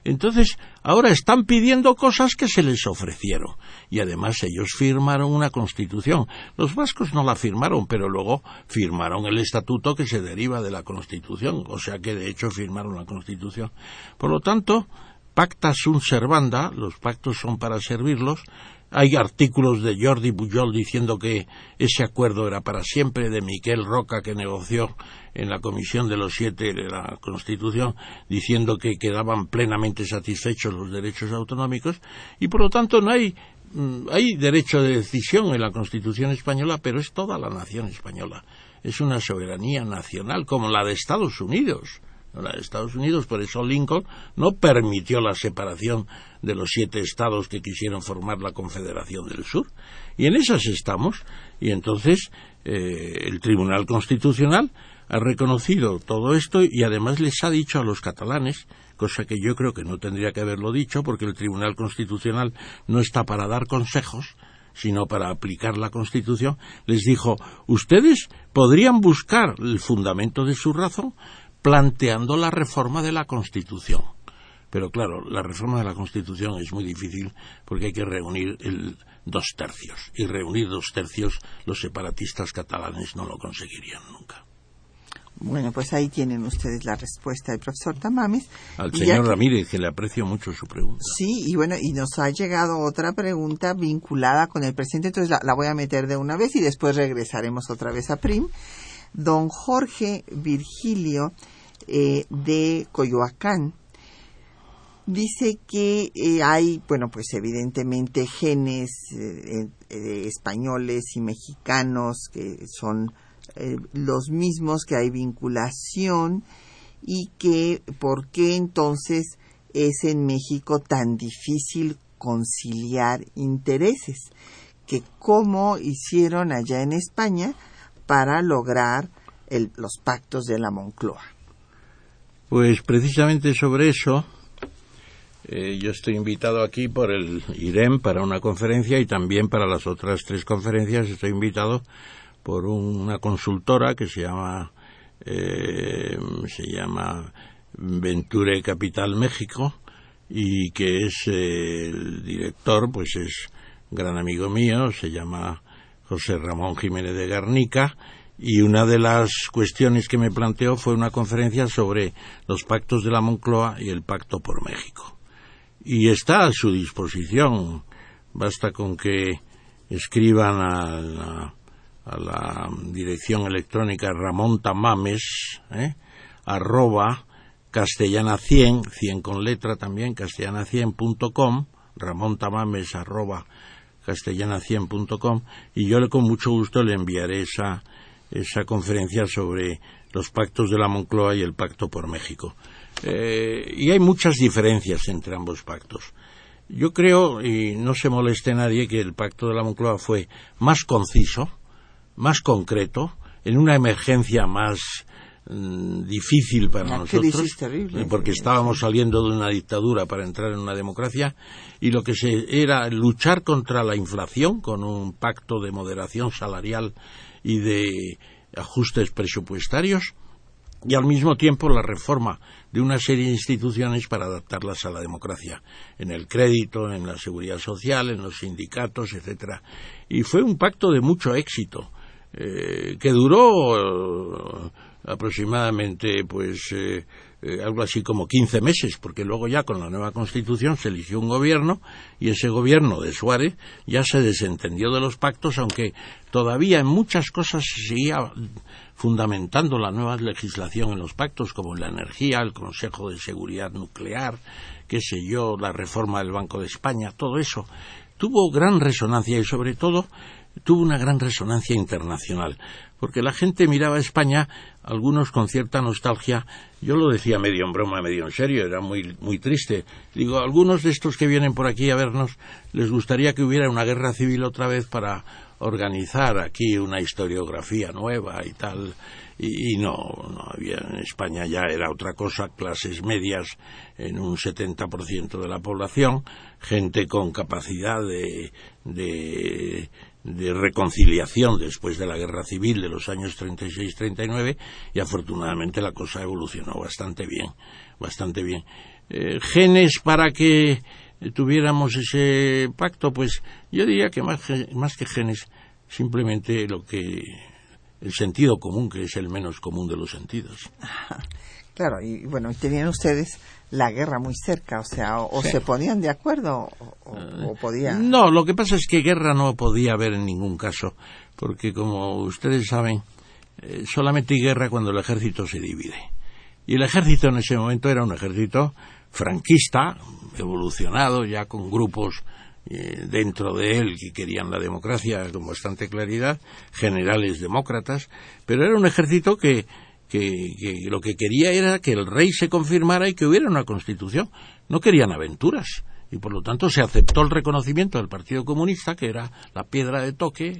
Entonces, ahora están pidiendo cosas que se les ofrecieron. Y además ellos firmaron una constitución. Los vascos no la firmaron, pero luego firmaron el estatuto que se deriva de la constitución. O sea que de hecho firmaron la constitución. Por lo tanto, pacta sunt servanda, los pactos son para servirlos, hay artículos de Jordi Pujol diciendo que ese acuerdo era para siempre, de Miquel Roca que negoció en la Comisión de los Siete de la Constitución, diciendo que quedaban plenamente satisfechos los derechos autonómicos, y por lo tanto no hay, mm, hay derecho de decisión en la Constitución española, pero es toda la nación española. Es una soberanía nacional como la de Estados Unidos la de Estados Unidos, por eso Lincoln no permitió la separación de los siete estados que quisieron formar la Confederación del Sur. Y en esas estamos, y entonces eh, el Tribunal Constitucional ha reconocido todo esto y además les ha dicho a los catalanes, cosa que yo creo que no tendría que haberlo dicho, porque el Tribunal Constitucional no está para dar consejos, sino para aplicar la Constitución, les dijo, ustedes podrían buscar el fundamento de su razón planteando la reforma de la Constitución. Pero claro, la reforma de la Constitución es muy difícil porque hay que reunir el dos tercios. Y reunir dos tercios los separatistas catalanes no lo conseguirían nunca. Bueno, pues ahí tienen ustedes la respuesta del profesor Tamames. Al señor Ramírez, que le aprecio mucho su pregunta. Sí, y bueno, y nos ha llegado otra pregunta vinculada con el presente, entonces la, la voy a meter de una vez y después regresaremos otra vez a Prim. Don Jorge Virgilio eh, de Coyoacán. Dice que eh, hay, bueno, pues evidentemente genes eh, españoles y mexicanos que son los mismos, que hay vinculación y que por qué entonces es en México tan difícil conciliar intereses, que cómo hicieron allá en España para lograr los pactos de la Moncloa. Pues precisamente sobre eso, eh, yo estoy invitado aquí por el IREM para una conferencia y también para las otras tres conferencias estoy invitado por una consultora que se llama eh, se llama Venture Capital México y que es eh, el director pues es gran amigo mío se llama José Ramón Jiménez de Garnica y una de las cuestiones que me planteó fue una conferencia sobre los pactos de la Moncloa y el pacto por México. Y está a su disposición. Basta con que escriban a la, a la dirección electrónica Ramón Tamames, ¿eh? arroba castellana 100, 100 con letra también, castellana100.com, Ramón Tamames arroba castellana100.com, y yo le con mucho gusto le enviaré esa esa conferencia sobre los pactos de la Moncloa y el pacto por México. Eh, y hay muchas diferencias entre ambos pactos. Yo creo, y no se moleste nadie, que el pacto de la Moncloa fue más conciso, más concreto, en una emergencia más mm, difícil para nosotros, porque estábamos saliendo de una dictadura para entrar en una democracia, y lo que se era luchar contra la inflación con un pacto de moderación salarial y de ajustes presupuestarios y al mismo tiempo la reforma de una serie de instituciones para adaptarlas a la democracia, en el crédito, en la seguridad social, en los sindicatos, etcétera. Y fue un pacto de mucho éxito, eh, que duró eh, aproximadamente pues eh, algo así como 15 meses, porque luego ya con la nueva constitución se eligió un gobierno y ese gobierno de Suárez ya se desentendió de los pactos, aunque todavía en muchas cosas se seguía fundamentando la nueva legislación en los pactos, como la energía, el Consejo de Seguridad Nuclear, qué sé yo, la reforma del Banco de España, todo eso tuvo gran resonancia y sobre todo tuvo una gran resonancia internacional, porque la gente miraba a España, algunos con cierta nostalgia, yo lo decía medio en broma, medio en serio, era muy, muy triste. Digo, algunos de estos que vienen por aquí a vernos les gustaría que hubiera una guerra civil otra vez para organizar aquí una historiografía nueva y tal. Y, no, no había, en España ya era otra cosa, clases medias en un 70% de la población, gente con capacidad de, de, de reconciliación después de la guerra civil de los años 36-39 y afortunadamente la cosa evolucionó bastante bien, bastante bien. Eh, genes para que tuviéramos ese pacto, pues yo diría que más, más que genes, simplemente lo que el sentido común, que es el menos común de los sentidos. Claro, y bueno, tenían ustedes la guerra muy cerca, o sea, o, se ponían de acuerdo o, o, podían. No, lo que pasa es que guerra no podía haber en ningún caso, porque como ustedes saben, eh, solamente hay guerra cuando el ejército se divide. Y el ejército en ese momento era un ejército franquista, evolucionado ya con grupos eh, dentro de él que querían la democracia con bastante claridad, generales demócratas, pero era un ejército que que, lo que quería era que el rey se confirmara y que hubiera una constitución. No querían aventuras. Y por lo tanto se aceptó el reconocimiento del Partido Comunista, que era la piedra de toque,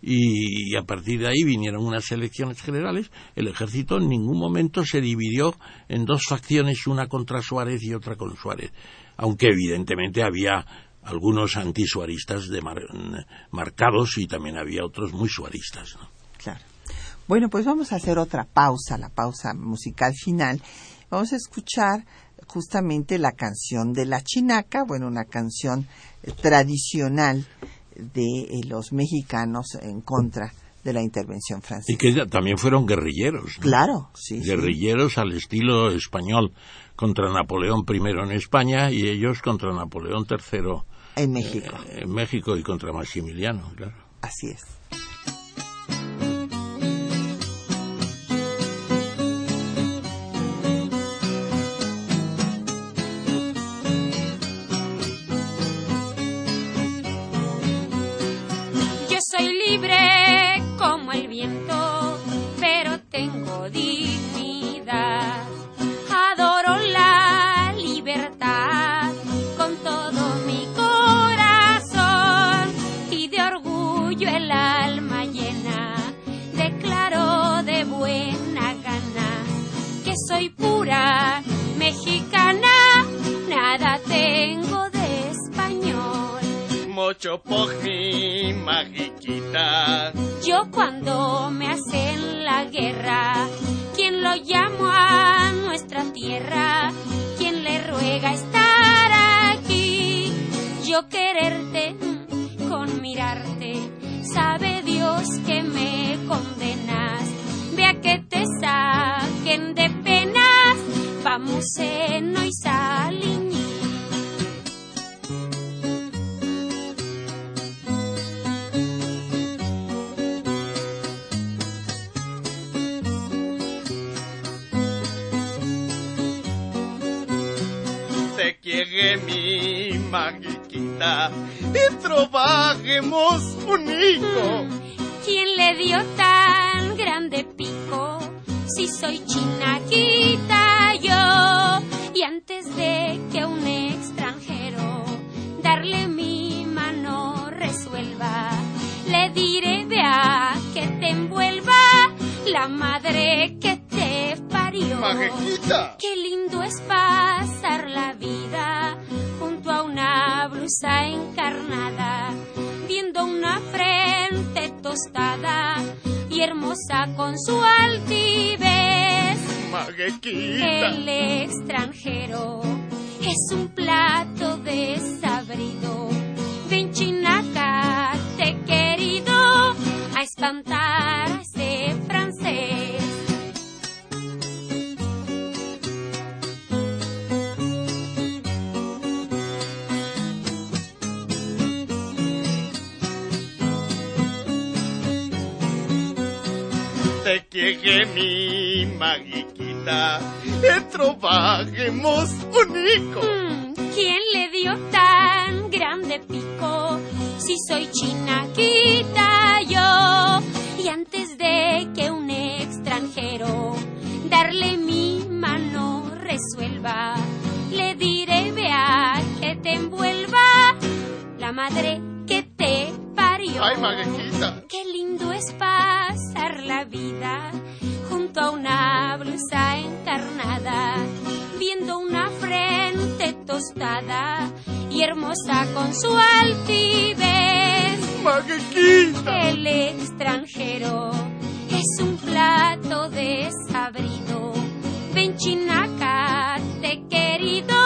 y, a partir de ahí vinieron unas elecciones generales. El ejército en ningún momento se dividió en dos facciones, una contra Suárez y otra con Suárez, aunque evidentemente había algunos antisuaristas de marcados y también había otros muy suaristas. Claro. Bueno, pues vamos a hacer otra pausa, la pausa musical final. Vamos a escuchar justamente la canción de la chinaca, bueno, una canción eh, tradicional de eh, los mexicanos en contra de la intervención francesa. Y que también fueron guerrilleros. Claro, sí. Guerrilleros al estilo español contra Napoleón I en España y ellos contra Napoleón III en México. Eh, en México y contra Maximiliano, claro. Así es. Por mi magiquita. Yo cuando me hacen la guerra, ¿quién lo llamo a nuestra tierra? ¿Quién le ruega estar aquí? Yo quererte con mirarte, sabe Dios que me condenas. Ve a que te saquen de penas, vamos en y salimos magiquita y trabajemos un hijo. ¿Quién le dio tan grande pico? Si soy chinaquita yo. Y antes de que un extranjero darle mi mano resuelva, le diré de a que te envuelva la madre que te parió. Qué lindo es pasar la vida encarnada, viendo una frente tostada y hermosa con su altivez. El extranjero es un plato desabrido. Ven chinaca, te querido a espantar a ese francés. Mi maguiquita, e trabajemos unico. Mm, ¿Quién le dio tan grande pico? Si soy chinaquita yo. Y antes de que un extranjero darle mi mano resuelva, le diré vea que te envuelva la madre que te Ay. Qué lindo es pasar la vida junto a una blusa encarnada, viendo una frente tostada y hermosa con su altivez. Maguiquita. El extranjero es un plato desabrido. Ven chinaca, te querido,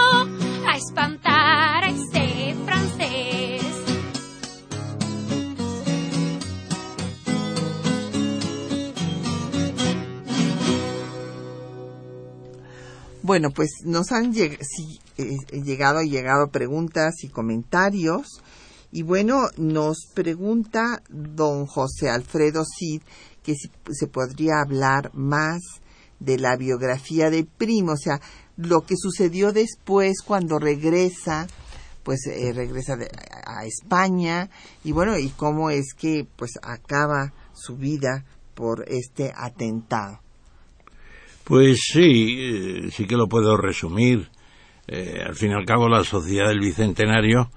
a espantar a ese Bueno, pues nos han lleg eh, llegado, llegado preguntas y comentarios. Y bueno, nos pregunta don José Alfredo Cid que si se podría hablar más de la biografía de Primo, o sea, lo que sucedió después cuando regresa, pues eh, regresa de- a España y bueno, y cómo es que pues acaba su vida por este atentado. Pues sí, eh, sí que lo puedo resumir. Eh, al fin y al cabo, la Sociedad del Bicentenario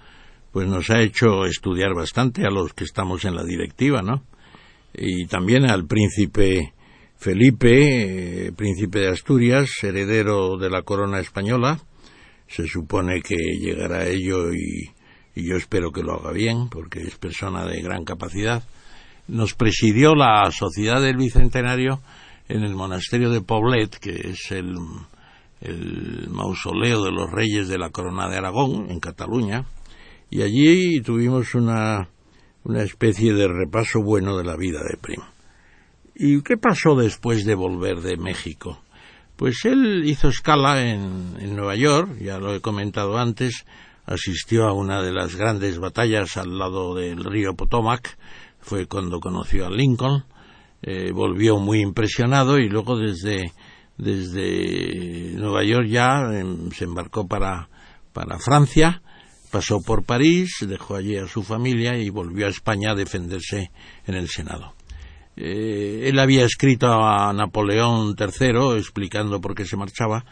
pues nos ha hecho estudiar bastante a los que estamos en la directiva, ¿no? Y también al príncipe Felipe, eh, príncipe de Asturias, heredero de la corona española. Se supone que llegará a ello y, y yo espero que lo haga bien, porque es persona de gran capacidad. Nos presidió la Sociedad del Bicentenario en el monasterio de Poblet, que es el, mausoleo de los reyes de la corona de Aragón, en Cataluña, y allí tuvimos una, una especie de repaso bueno de la vida de Prim. ¿Y qué pasó después de volver de México? Pues él hizo escala en Nueva York, ya lo he comentado antes, asistió a una de las grandes batallas al lado del río Potomac, fue cuando conoció a Lincoln, eh, volvió muy impresionado y luego desde, desde Nueva York ya em, se embarcó para, para Francia, pasó por París, dejó allí a su familia y volvió a España a defenderse en el Senado. Eh, él había escrito a Napoleón III explicando por qué se marchaba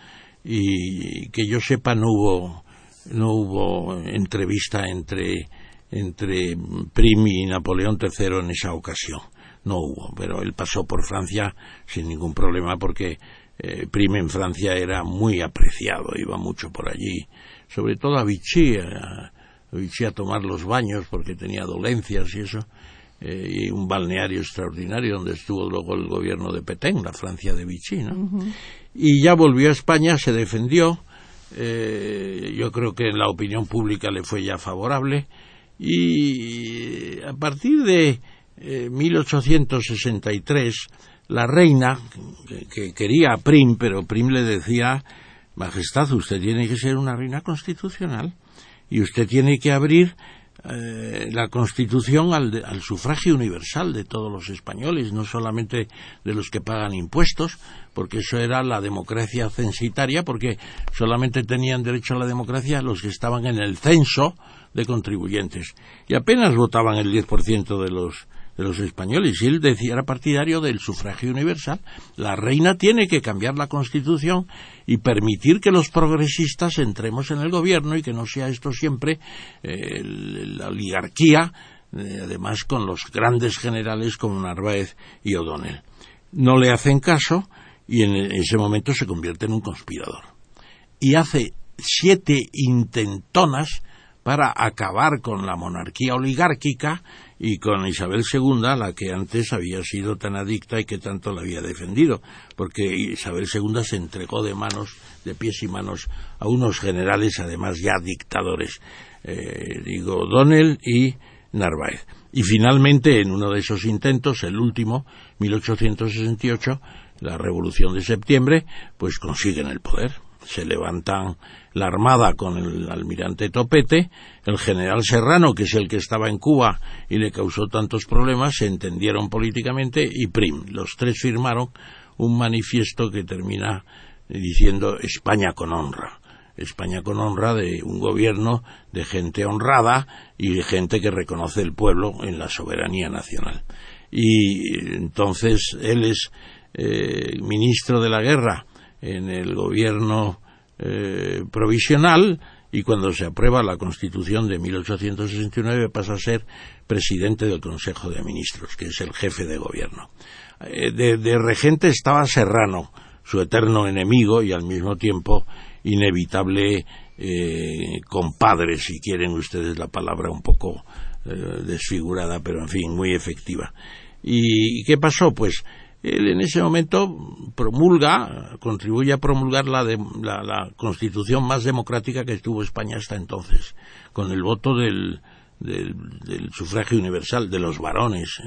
y que yo sepa no hubo no hubo entrevista entre entre Prim y Napoleón III en esa ocasión no hubo pero él pasó por Francia sin ningún problema porque eh, Prim en Francia era muy apreciado iba mucho por allí. Sobre todo a Vichy a, a Vichy a tomar los baños porque tenía dolencias y eso eh, y un balneario extraordinario donde estuvo luego el gobierno de Petén, la Francia de Vichy, ¿no? Y ya volvió a España, se defendió, eh, yo creo que en la opinión pública le fue ya favorable, y a partir de eh, 1863, la reina, que, que quería a Prim, pero Prim le decía, Majestad, usted tiene que ser una reina constitucional, y usted tiene que abrir eh, la Constitución al, de- al sufragio universal de todos los españoles, no solamente de los que pagan impuestos, porque eso era la democracia censitaria, porque solamente tenían derecho a la democracia los que estaban en el censo de contribuyentes. Y apenas votaban el 10% de los, de los españoles. Y él decía, era partidario del sufragio universal. La reina tiene que cambiar la Constitución y permitir que los progresistas entremos en el gobierno y que no sea esto siempre eh, la oligarquía, eh, además con los grandes generales como Narváez y O'Donnell. No le hacen caso y en ese momento se convierte en un conspirador. Y hace siete intentonas para acabar con la monarquía oligárquica y con Isabel II, la que antes había sido tan adicta y que tanto la había defendido, porque Isabel II se entregó de manos, de pies y manos, a unos generales, además ya dictadores, eh, digo, Donnell y Narváez. Y finalmente, en uno de esos intentos, el último, 1868, la Revolución de Septiembre, pues consiguen el poder. Se levantan la Armada con el almirante Topete, el general Serrano, que es el que estaba en Cuba y le causó tantos problemas, se entendieron políticamente y Prim. Los tres firmaron un manifiesto que termina diciendo España con honra. España con honra de un gobierno de gente honrada y de gente que reconoce el pueblo en la soberanía nacional. Y entonces él es eh, ministro de la guerra en el gobierno eh, provisional y cuando se aprueba la Constitución de 1869 pasa a ser presidente del Consejo de Ministros, que es el jefe de gobierno. Eh, de, regente estaba Serrano, su eterno enemigo y al mismo tiempo inevitable eh, compadre, si quieren ustedes la palabra un poco eh, desfigurada, pero en fin, muy efectiva. ¿Y qué pasó? Pues él en ese momento promulga, contribuye a promulgar la, la, constitución más democrática que tuvo España hasta entonces, con el voto del, del, sufragio universal de los varones.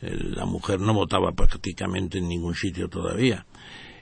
La mujer no votaba prácticamente en ningún sitio todavía.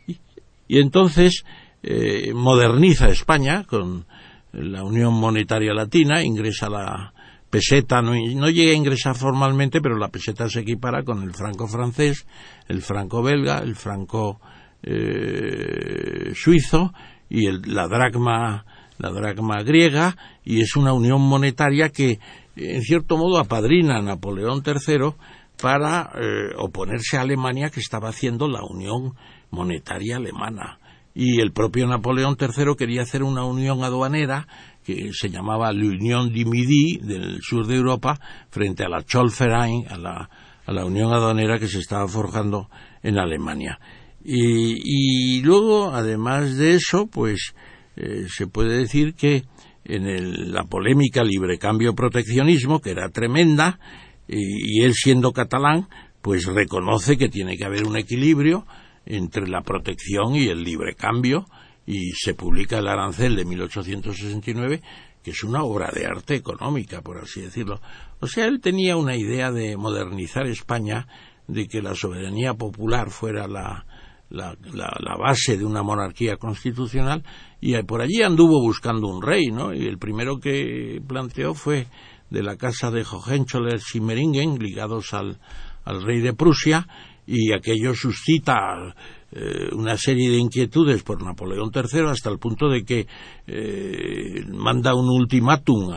Y, entonces eh, moderniza España con la Unión Monetaria Latina, ingresa la, peseta no, llega a ingresar formalmente, pero la peseta se equipara con el franco francés, el franco belga, el franco eh, suizo y la dracma la dracma griega y es una unión monetaria que en cierto modo apadrina a Napoleón III para eh, oponerse a Alemania que estaba haciendo la unión monetaria alemana. Y el propio Napoleón III quería hacer una unión aduanera que se llamaba la Unión du Midi del sur de Europa frente a la Zollverein, a la, a la Unión Aduanera que se estaba forjando en Alemania. Y, luego, además de eso, pues eh, se puede decir que en la polémica libre cambio proteccionismo, que era tremenda, y, y él siendo catalán, pues reconoce que tiene que haber un equilibrio entre la protección y el libre cambio, y se publica el arancel de 1869 que es una obra de arte económica, por así decirlo. O sea, él tenía una idea de modernizar España, de que la soberanía popular fuera la, la, la, base de una monarquía constitucional, y por allí anduvo buscando un rey, ¿no? Y el primero que planteó fue de la casa de Hohenzollern-Simmeringen, ligados al, al rey de Prusia, y aquello suscita eh, una serie de inquietudes por Napoleón III hasta el punto de que eh, manda un ultimátum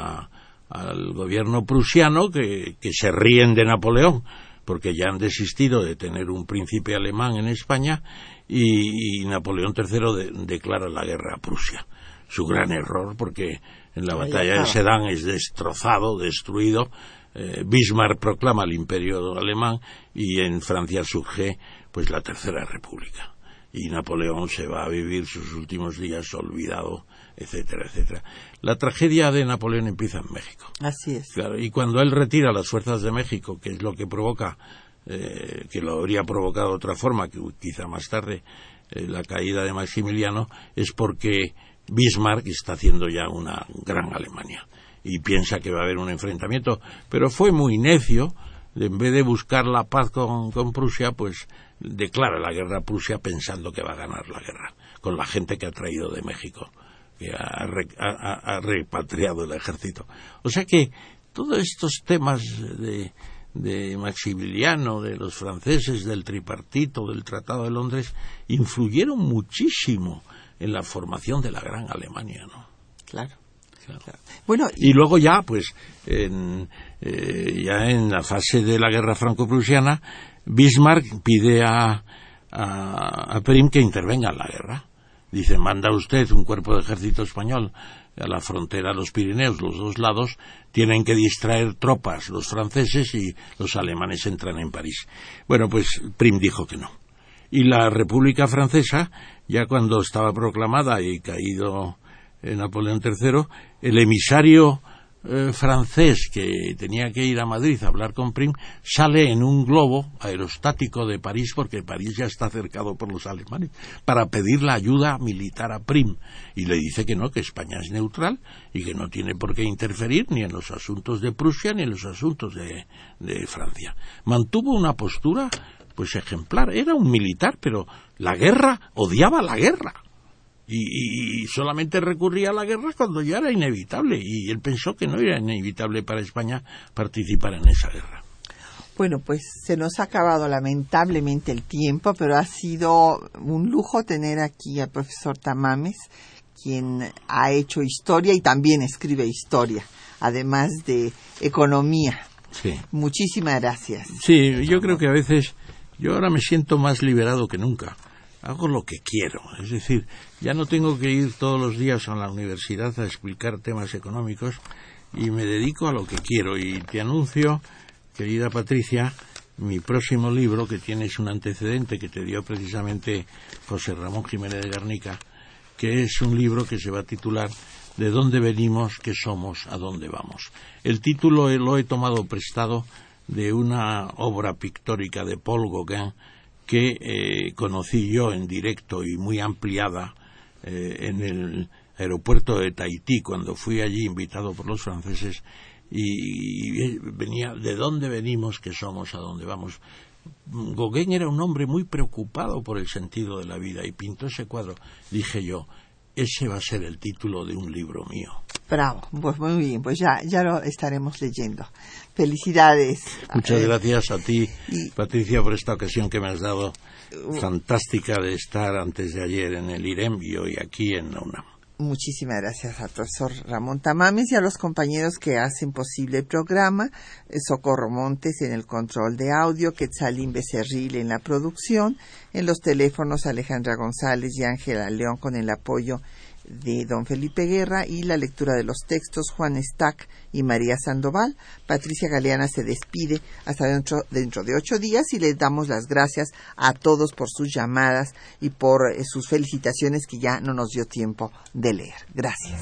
al gobierno prusiano que, se ríen de Napoleón porque ya han desistido de tener un príncipe alemán en España y, Napoleón III declara la guerra a Prusia. Su gran error porque en la batalla de Sedan es destrozado, destruido. Eh, Bismarck proclama el imperio alemán y en Francia surge pues la Tercera República. Y Napoleón se va a vivir sus últimos días olvidado, etcétera, etcétera. La tragedia de Napoleón empieza en México. Así es. Claro, y cuando él retira las fuerzas de México, que es lo que provoca, eh, que lo habría provocado de otra forma, que quizá más tarde, eh, la caída de Maximiliano, es porque Bismarck está haciendo ya una gran Alemania y piensa que va a haber un enfrentamiento, pero fue muy necio, en vez de buscar la paz con, con Prusia, pues declara la guerra a Prusia pensando que va a ganar la guerra, con la gente que ha traído de México, que ha, repatriado el ejército. O sea que todos estos temas de, de Maximiliano, de los franceses, del tripartito, del Tratado de Londres, influyeron muchísimo en la formación de la gran Alemania, ¿no? Claro. Bueno, y... luego ya, pues, en, eh, ya en la fase de la guerra franco-prusiana, Bismarck pide a, a, Prim que intervenga en la guerra. Dice, manda usted un cuerpo de ejército español a la frontera de los Pirineos, los dos lados, tienen que distraer tropas, los franceses y los alemanes entran en París. Bueno, pues Prim dijo que no. Y la República Francesa, ya cuando estaba proclamada y caído Napoleón III, el emisario eh, francés que tenía que ir a Madrid a hablar con Prim sale en un globo aerostático de París, porque París ya está cercado por los alemanes, para pedir la ayuda militar a Prim. Y le dice que no, que España es neutral y que no tiene por qué interferir ni en los asuntos de Prusia ni en los asuntos de, de Francia. Mantuvo una postura pues ejemplar. Era un militar, pero la guerra, odiaba la guerra y, solamente recurría a la guerra cuando ya era inevitable y él pensó que no era inevitable para España participar en esa guerra. Bueno, pues se nos ha acabado lamentablemente el tiempo, pero ha sido un lujo tener aquí al profesor Tamames, quien ha hecho historia y también escribe historia, además de economía. Sí. Muchísimas gracias. Sí, yo creo que a veces yo ahora me siento más liberado que nunca. Hago lo que quiero, es decir, ya no tengo que ir todos los días a la universidad a explicar temas económicos y me dedico a lo que quiero y te anuncio querida Patricia, mi próximo libro, que tienes un antecedente que te dio precisamente José Ramón Jiménez de Garnica, que es un libro que se va a titular De dónde venimos, qué somos, a dónde vamos. El título lo he tomado prestado de una obra pictórica de Paul Gauguin que eh, conocí yo en directo y muy ampliada eh, en el aeropuerto de Tahití cuando fui allí invitado por los franceses y, venía de dónde venimos, que somos, a dónde vamos. Gauguin era un hombre muy preocupado por el sentido de la vida y pintó ese cuadro. Dije yo, ese va a ser el título de un libro mío. Bravo, pues muy bien, pues ya, ya lo estaremos leyendo. Felicidades. Muchas gracias a ti, Patricia, por esta ocasión que me has dado uh. fantástica de estar antes de ayer en el IREM y hoy aquí en la UNAM. Muchísimas gracias al profesor Ramón Tamames y a los compañeros que hacen posible el programa, eh, Socorro Montes en el control de audio, Quetzalín Becerril en la producción, en los teléfonos Alejandra González y Ángela León con el apoyo de don Felipe Guerra y la lectura de los textos Juan Stack y María Sandoval. Patricia Galeana se despide hasta dentro, dentro de ocho días y les damos las gracias a todos por sus llamadas y por eh, sus felicitaciones que ya no nos dio tiempo de leer. Gracias.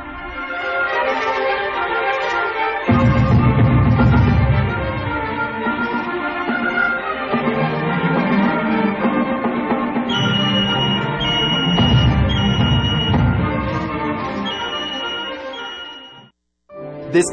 Después